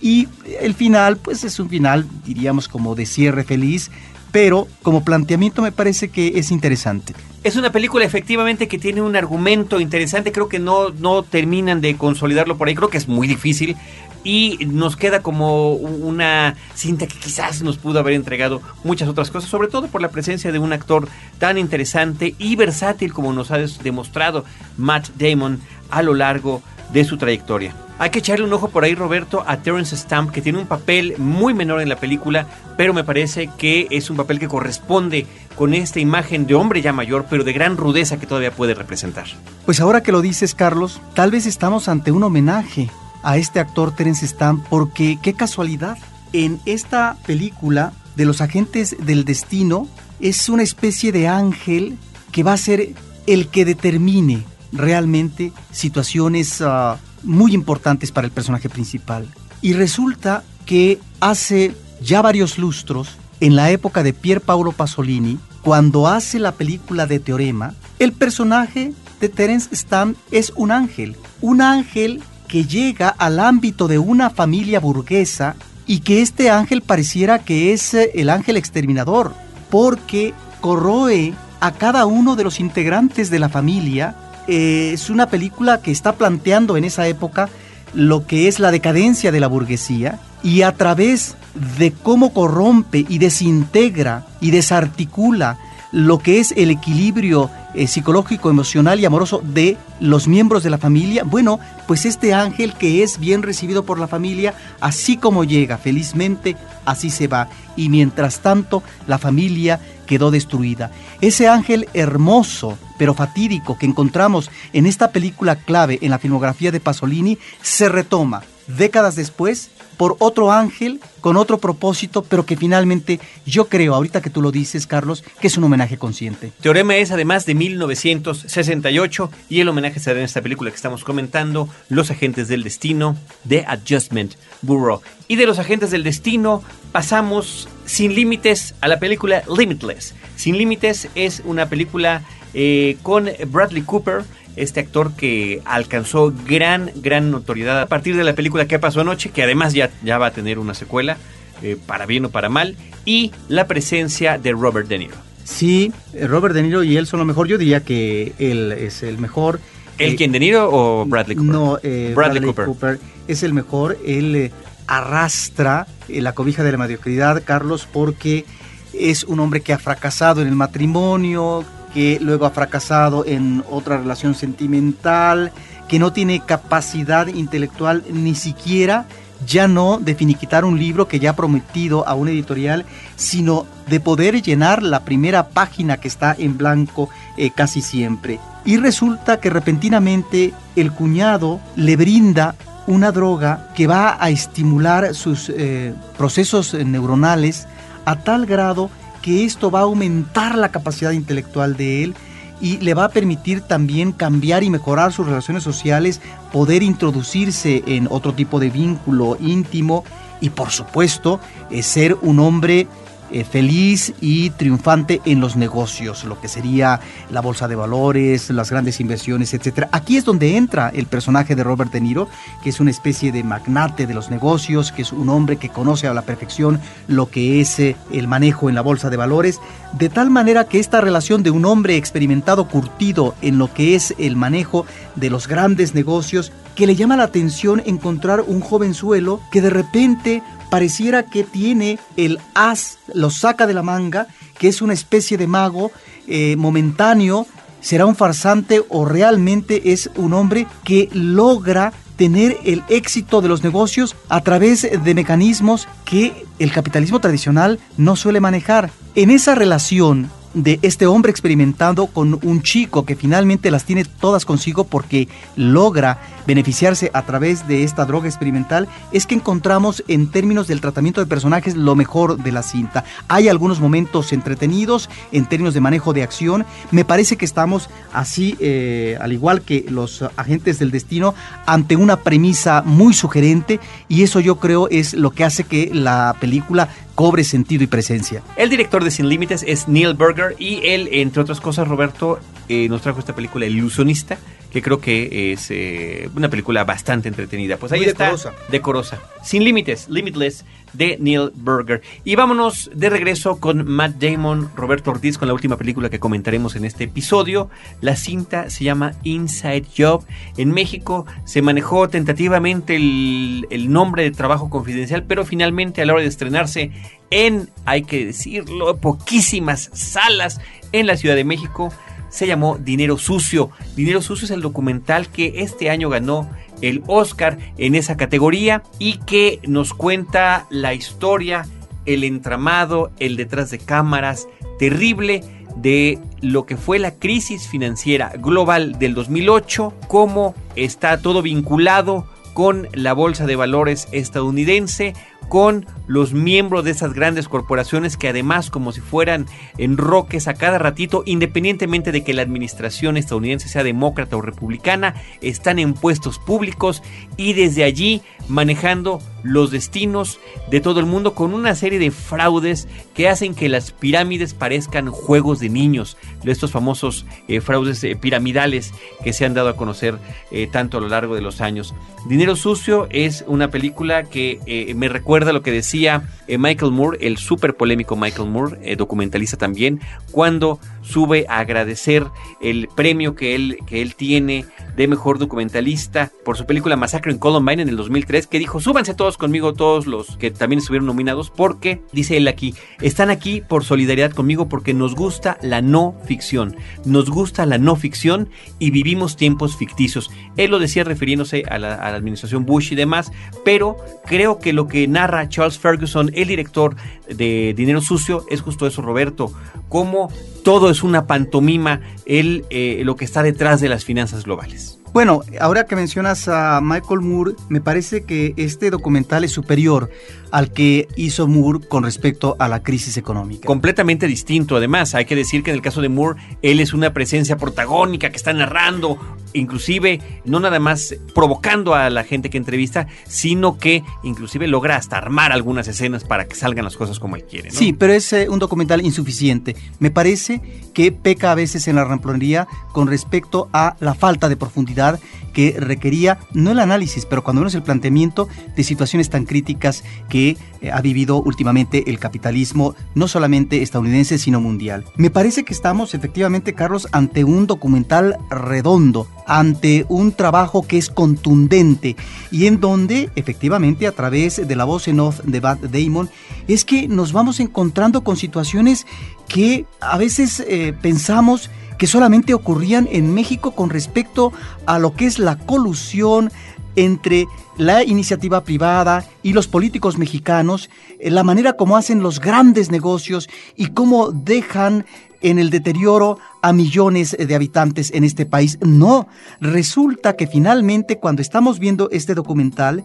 Y el final, pues es un final, diríamos, como de cierre feliz, pero como planteamiento me parece que es interesante. Es una película efectivamente que tiene un argumento interesante, creo que no, no terminan de consolidarlo por ahí, creo que es muy difícil, y nos queda como una cinta que quizás nos pudo haber entregado muchas otras cosas, sobre todo por la presencia de un actor tan interesante y versátil como nos ha demostrado Matt Damon a lo largo de su trayectoria. Hay que echarle un ojo por ahí, Roberto, a Terence Stamp, que tiene un papel muy menor en la película, pero me parece que es un papel que corresponde con esta imagen de hombre ya mayor, pero de gran rudeza que todavía puede representar. Pues ahora que lo dices, Carlos, tal vez estamos ante un homenaje a este actor Terence Stamp porque qué casualidad. En esta película de los agentes del destino es una especie de ángel que va a ser el que determine realmente situaciones ah, muy importantes para el personaje principal. Y resulta que hace ya varios lustros, en la época de Pier Paolo Pasolini, cuando hace la película de Teorema, el personaje de Terence Stamp es un ángel. Un ángel que llega al ámbito de una familia burguesa y que este ángel pareciera que es eh, el ángel exterminador, porque corroe a cada uno de los integrantes de la familia. Eh, es una película que está planteando en esa época lo que es la decadencia de la burguesía y a través de cómo corrompe y desintegra y desarticula lo que es el equilibrio eh, psicológico, emocional y amoroso de los miembros de la familia, bueno, pues este ángel que es bien recibido por la familia, así como llega felizmente, así se va. Y mientras tanto, la familia quedó destruida. Ese ángel hermoso, pero fatídico que encontramos en esta película clave en la filmografía de Pasolini, se retoma décadas después por otro ángel con otro propósito, pero que finalmente yo creo, ahorita que tú lo dices, Carlos, que es un homenaje consciente. Teorema es además de 1968 y el homenaje será en esta película que estamos comentando, Los Agentes del Destino, The Adjustment Bureau. Y de Los Agentes del Destino pasamos sin límites a la película Limitless. Sin límites es una película eh, con Bradley Cooper, este actor que alcanzó gran, gran notoriedad a partir de la película que pasó anoche, que además ya, ya va a tener una secuela, eh, para bien o para mal, y la presencia de Robert De Niro. Sí, eh, Robert De Niro y él son lo mejor. Yo diría que él es el mejor. ¿El Eh, quien De Niro o Bradley Cooper? No, eh, Bradley Bradley, Cooper. Cooper. es el mejor. Él eh, arrastra la cobija de la mediocridad, Carlos, porque es un hombre que ha fracasado en el matrimonio, que luego ha fracasado en otra relación sentimental, que no tiene capacidad intelectual ni siquiera ya no de finiquitar un libro que ya ha prometido a una editorial, sino de poder llenar la primera página que está en blanco eh, casi siempre. Y resulta que repentinamente el cuñado le brinda una droga que va a estimular sus eh, procesos neuronales a tal grado que esto va a aumentar la capacidad intelectual de él y le va a permitir también cambiar y mejorar sus relaciones sociales, poder introducirse en otro tipo de vínculo íntimo y por supuesto eh, ser un hombre eh, feliz y triunfante en los negocios, lo que sería la bolsa de valores, las grandes inversiones, etcétera. Aquí es donde entra el personaje de Robert De Niro, que es una especie de magnate de los negocios, que es un hombre que conoce a la perfección lo que es eh, el manejo en la bolsa de valores, de tal manera que esta relación de un hombre experimentado, curtido en lo que es el manejo de los grandes negocios, que le llama la atención encontrar un jovenzuelo que de repente pareciera que tiene el as, lo saca de la manga, que es una especie de mago eh, momentáneo, será un farsante o realmente es un hombre que logra tener el éxito de los negocios a través de mecanismos que el capitalismo tradicional no suele manejar. En esa relación de este hombre experimentado con un chico que finalmente las tiene todas consigo porque logra beneficiarse a través de esta droga experimental, es que encontramos en términos del tratamiento de personajes lo mejor de la cinta. Hay algunos momentos entretenidos en términos de manejo de acción. Me parece que estamos así, eh, al igual que los agentes del destino, ante una premisa muy sugerente y eso yo creo es lo que hace que la película cobre sentido y presencia. El director de Sin Límites es Neil Berger y él, entre otras cosas, Roberto, eh, nos trajo esta película El Ilusionista, que creo que es eh, una película bastante entretenida. Pues ahí Muy está. decorosa. Decorosa. Sin Límites, Limitless, de Neil Berger. Y vámonos de regreso con Matt Damon, Roberto Ortiz, con la última película que comentaremos en este episodio. La cinta se llama Inside Job. En México se manejó tentativamente el, el nombre de trabajo confidencial, pero finalmente a la hora de estrenarse en, hay que decirlo, poquísimas salas en la Ciudad de México, se llamó Dinero Sucio. Dinero Sucio es el documental que este año ganó el Oscar en esa categoría y que nos cuenta la historia, el entramado, el detrás de cámaras terrible de lo que fue la crisis financiera global del 2008, cómo está todo vinculado con la bolsa de valores estadounidense, con los miembros de esas grandes corporaciones que además como si fueran enroques a cada ratito, independientemente de que la administración estadounidense sea demócrata o republicana, están en puestos públicos y desde allí manejando los destinos de todo el mundo con una serie de fraudes que hacen que las pirámides parezcan juegos de niños, de estos famosos eh, fraudes eh, piramidales que se han dado a conocer eh, tanto a lo largo de los años. Dinero Sucio es una película que me recuerda lo que decía eh, Michael Moore, el súper polémico Michael Moore, eh, documentalista también, cuando sube a agradecer el premio que él, que él tiene de mejor documentalista por su película Masacre en Columbine en el 2003, que dijo, súbanse todos conmigo, todos los que también estuvieron nominados, porque, dice él aquí, están aquí por solidaridad conmigo porque nos gusta la no ficción, nos gusta la no ficción y vivimos tiempos ficticios. Él lo decía refiriéndose a la, a la administración Bush y demás, pero creo que lo que narra Charles Ferguson, el director de Dinero Sucio, es justo eso, Roberto, cómo todo es una pantomima, el, eh, lo que está detrás de las finanzas globales. Bueno, ahora que mencionas a Michael Moore, me parece que este documental es superior al que hizo Moore con respecto a la crisis económica. Completamente distinto, además. Hay que decir que en el caso de Moore, él es una presencia protagónica que está narrando, inclusive no nada más provocando a la gente que entrevista, sino que inclusive logra hasta armar algunas escenas para que salgan las cosas como él quiere. Sí, pero es eh, un documental insuficiente. Me parece que peca a veces en la ramplonería con respecto a la falta de profundidad que requería no el análisis, pero cuando menos el planteamiento de situaciones tan críticas que eh, ha vivido últimamente el capitalismo, no solamente estadounidense, sino mundial. Me parece que estamos efectivamente, Carlos, ante un documental redondo, ante un trabajo que es contundente y en donde efectivamente a través de la voz en off de Bad Damon es que nos vamos encontrando con situaciones que a veces eh, pensamos que solamente ocurrían en México con respecto a lo que es la colusión entre la iniciativa privada y los políticos mexicanos, eh, la manera como hacen los grandes negocios y cómo dejan en el deterioro a millones de habitantes en este país. No, resulta que finalmente cuando estamos viendo este documental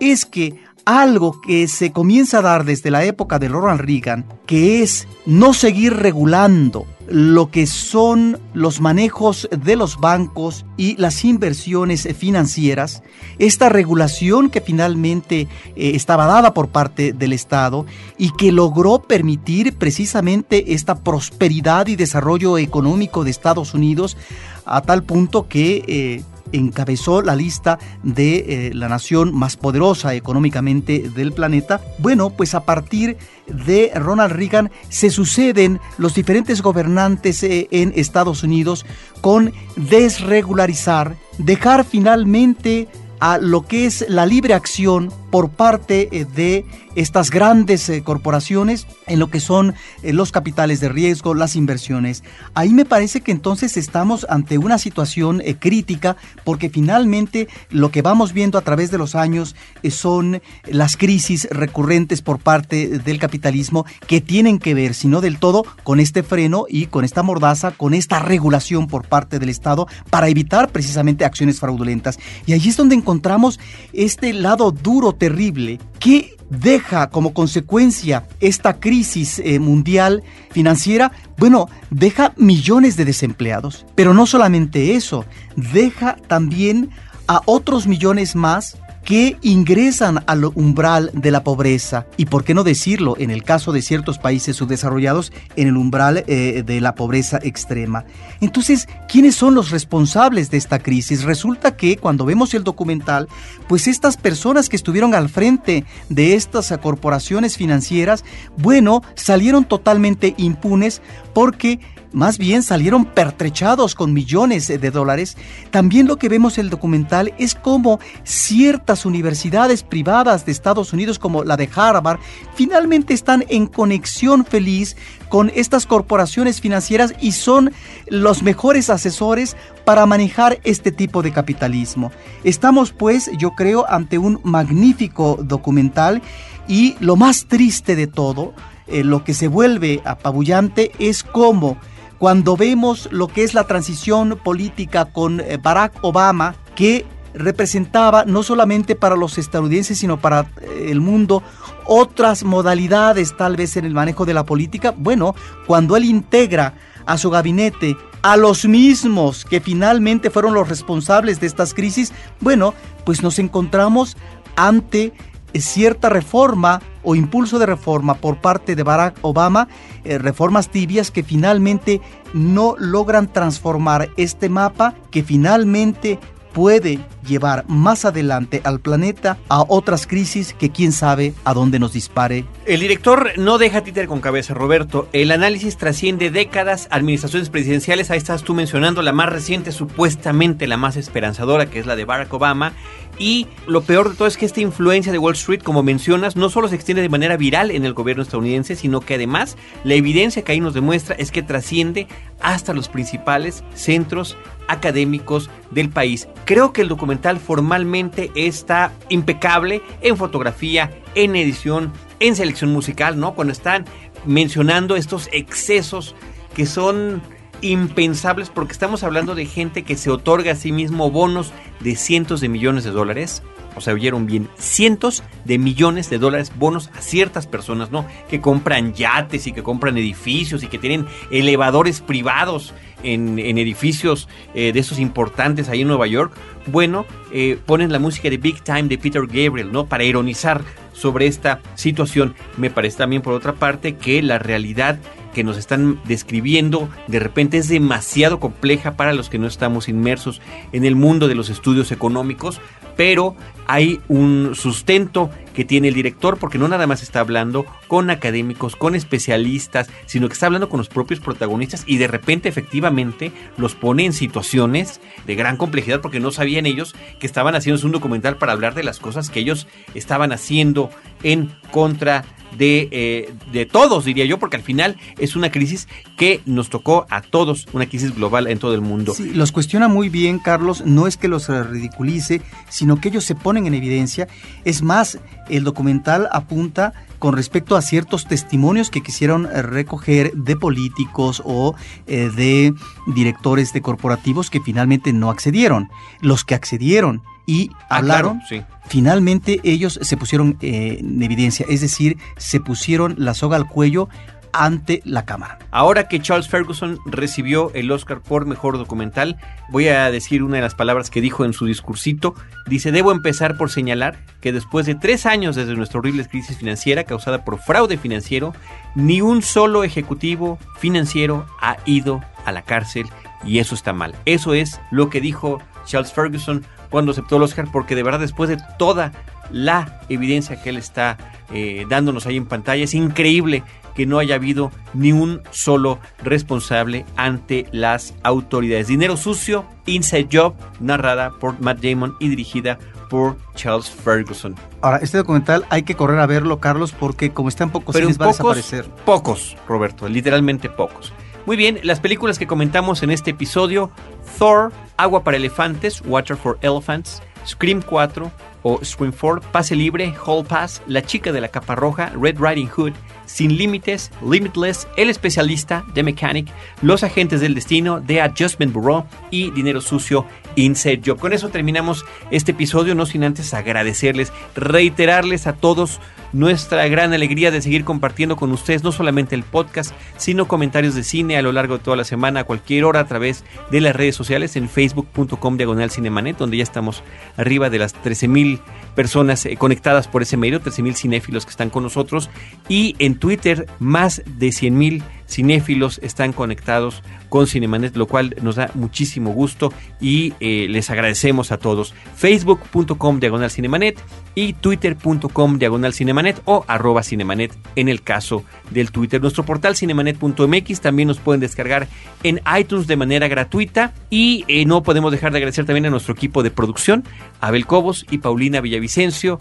es que algo que se comienza a dar desde la época de Ronald Reagan, que es no seguir regulando lo que son los manejos de los bancos y las inversiones financieras, esta regulación que finalmente eh, estaba dada por parte del Estado y que logró permitir precisamente esta prosperidad y desarrollo económico de Estados Unidos a tal punto que eh, encabezó la lista de eh, la nación más poderosa económicamente del planeta. Bueno, pues a partir de Ronald Reagan se suceden los diferentes gobernantes eh, en Estados Unidos con desregularizar, dejar finalmente a lo que es la libre acción por parte eh, de estas grandes eh, corporaciones en lo que son eh, los capitales de riesgo, las inversiones. Ahí me parece que entonces estamos ante una situación crítica porque finalmente lo que vamos viendo a través de los años son las crisis recurrentes por parte del capitalismo que tienen que ver, si no del todo, con este freno y con esta mordaza, con esta regulación por parte del Estado para evitar precisamente acciones fraudulentas. Y allí es donde encontramos este lado duro, terrible, que deja como consecuencia esta crisis eh, mundial financiera? Bueno, deja millones de desempleados. Pero no solamente eso, deja también a otros millones más que ingresan al umbral de la pobreza y, por qué no decirlo, en el caso de ciertos países subdesarrollados, en el umbral eh, de la pobreza extrema. Entonces, ¿quiénes son los responsables de esta crisis? Resulta que cuando vemos el documental, pues estas personas que estuvieron al frente de estas corporaciones financieras, bueno, salieron totalmente impunes porque más bien salieron pertrechados con millones de dólares, también lo que vemos en el documental es cómo ciertas universidades privadas de Estados Unidos como la de Harvard finalmente están en conexión feliz con estas corporaciones financieras y son los mejores asesores para manejar este tipo de capitalismo. Estamos pues, yo creo, ante un magnífico documental y lo más triste de todo, eh, lo que se vuelve apabullante es cómo cuando vemos lo que es la transición política con eh, Barack Obama, que representaba no solamente para los estadounidenses, sino para eh, el mundo otras modalidades tal vez en el manejo de la política, bueno, cuando él integra a su gabinete a los mismos que finalmente fueron los responsables de estas crisis, bueno, pues nos encontramos ante cierta reforma o impulso de reforma por parte de Barack Obama, eh, reformas tibias que finalmente no logran transformar este mapa, que finalmente puede llevar más adelante al planeta a otras crisis que quién sabe a dónde nos dispare. El director no deja títer con cabeza, Roberto. El análisis trasciende décadas, administraciones presidenciales. Ahí estás tú mencionando la más reciente, supuestamente la más esperanzadora, que es la de Barack Obama. Y lo peor de todo es que esta influencia de Wall Street, como mencionas, no solo se extiende de manera viral en el gobierno estadounidense, sino que además la evidencia que ahí nos demuestra es que trasciende hasta los principales centros académicos del país. Creo que el documental formalmente está impecable en fotografía, en edición, en selección musical, ¿no? Cuando están mencionando estos excesos que son impensables porque estamos hablando de gente que se otorga a sí mismo bonos de cientos de millones de dólares. O sea, oyeron bien, cientos de millones de dólares bonos a ciertas personas, ¿no? Que compran yates y que compran edificios y que tienen elevadores privados en, edificios eh, de esos importantes ahí en Nueva York. Bueno, eh, ponen la música de Big Time de Peter Gabriel, ¿no? Para ironizar sobre esta situación. Me parece también, por otra parte, que la realidad que nos están describiendo de repente es demasiado compleja para los que no estamos inmersos en el mundo de los estudios económicos, pero hay un sustento que tiene el director porque no nada más está hablando con académicos, con especialistas, sino que está hablando con los propios protagonistas y de repente efectivamente los pone en situaciones de gran complejidad porque no sabían ellos que estaban haciendo un documental para hablar de las cosas que ellos estaban haciendo en contra de, eh, de todos, diría yo, porque al final es una crisis que nos tocó a todos, una crisis global en todo el mundo. Sí, los cuestiona muy bien, Carlos, no es que los ridiculice, sino que ellos se ponen en evidencia. Es más, el documental apunta con respecto a ciertos testimonios que quisieron eh, recoger de políticos o eh, de directores de corporativos que finalmente no accedieron. Los que accedieron y ah, hablaron, finalmente ellos se pusieron eh, en evidencia, es decir, se pusieron la soga al cuello ante la cámara. Ahora que Charles Ferguson recibió el Oscar por Mejor Documental, voy a decir una de las palabras que dijo en su discursito. Dice, debo empezar por señalar que después de tres años desde nuestra horrible crisis financiera causada por fraude financiero, ni un solo ejecutivo financiero ha ido a la cárcel y eso está mal. Eso es lo que dijo Charles Ferguson cuando aceptó el Oscar, porque de verdad después de toda la evidencia que él está eh, dándonos ahí en pantalla, es increíble que no haya habido ni un solo responsable ante las autoridades. Dinero sucio, Inside Job, narrada por Matt Damon y dirigida por Charles Ferguson. Ahora, este documental hay que correr a verlo, Carlos, porque como está en pocos Pero va a desaparecer. Pocos, Roberto, literalmente pocos. Muy bien, las películas que comentamos en este episodio, Thor, Agua para Elefantes, Water for Elephants, Scream 4 o Swinford, Pase Libre, Hall Pass, La Chica de la Capa Roja, Red Riding Hood, Sin Límites, Limitless, El Especialista, The Mechanic, Los Agentes del Destino, The Adjustment Bureau y Dinero Sucio, Inside Job. Con eso terminamos este episodio, no sin antes agradecerles, reiterarles a todos nuestra gran alegría de seguir compartiendo con ustedes no solamente el podcast, sino comentarios de cine a lo largo de toda la semana, a cualquier hora, a través de las redes sociales en facebook.com diagonal cinemanet, donde ya estamos arriba de las 13.000 personas eh, conectadas por ese medio, 13.000 cinéfilos que están con nosotros. Y en Twitter más de 100.000 cinéfilos están conectados con Cinemanet, lo cual nos da muchísimo gusto y eh, les agradecemos a todos. Facebook.com diagonal Cinemanet y Twitter.com diagonal Cinemanet o arroba Cinemanet en el caso del Twitter. Nuestro portal cinemanet.mx también nos pueden descargar en iTunes de manera gratuita y eh, no podemos dejar de agradecer también a nuestro equipo de producción, Abel Cobos y Paulina Villavicencio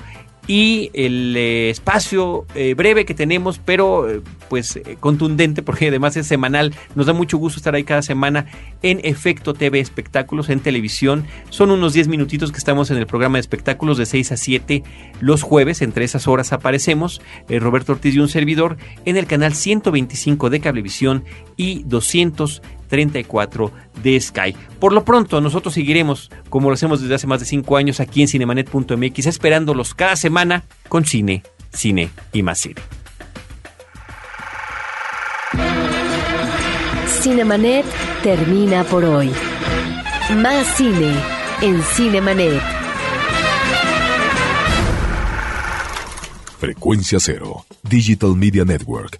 y el eh, espacio eh, breve que tenemos, pero eh, pues contundente, porque además es semanal. Nos da mucho gusto estar ahí cada semana en Efecto TV Espectáculos en televisión. Son unos 10 minutitos que estamos en el programa de espectáculos de 6 a 7 los jueves. Entre esas horas aparecemos Roberto Ortiz y un servidor en el canal 125 de Cablevisión y 200 34 de Sky. Por lo pronto, nosotros seguiremos, como lo hacemos desde hace más de 5 años, aquí en cinemanet.mx, esperándolos cada semana con cine, cine y más cine. Cinemanet termina por hoy. Más cine en Cinemanet. Frecuencia Cero, Digital Media Network,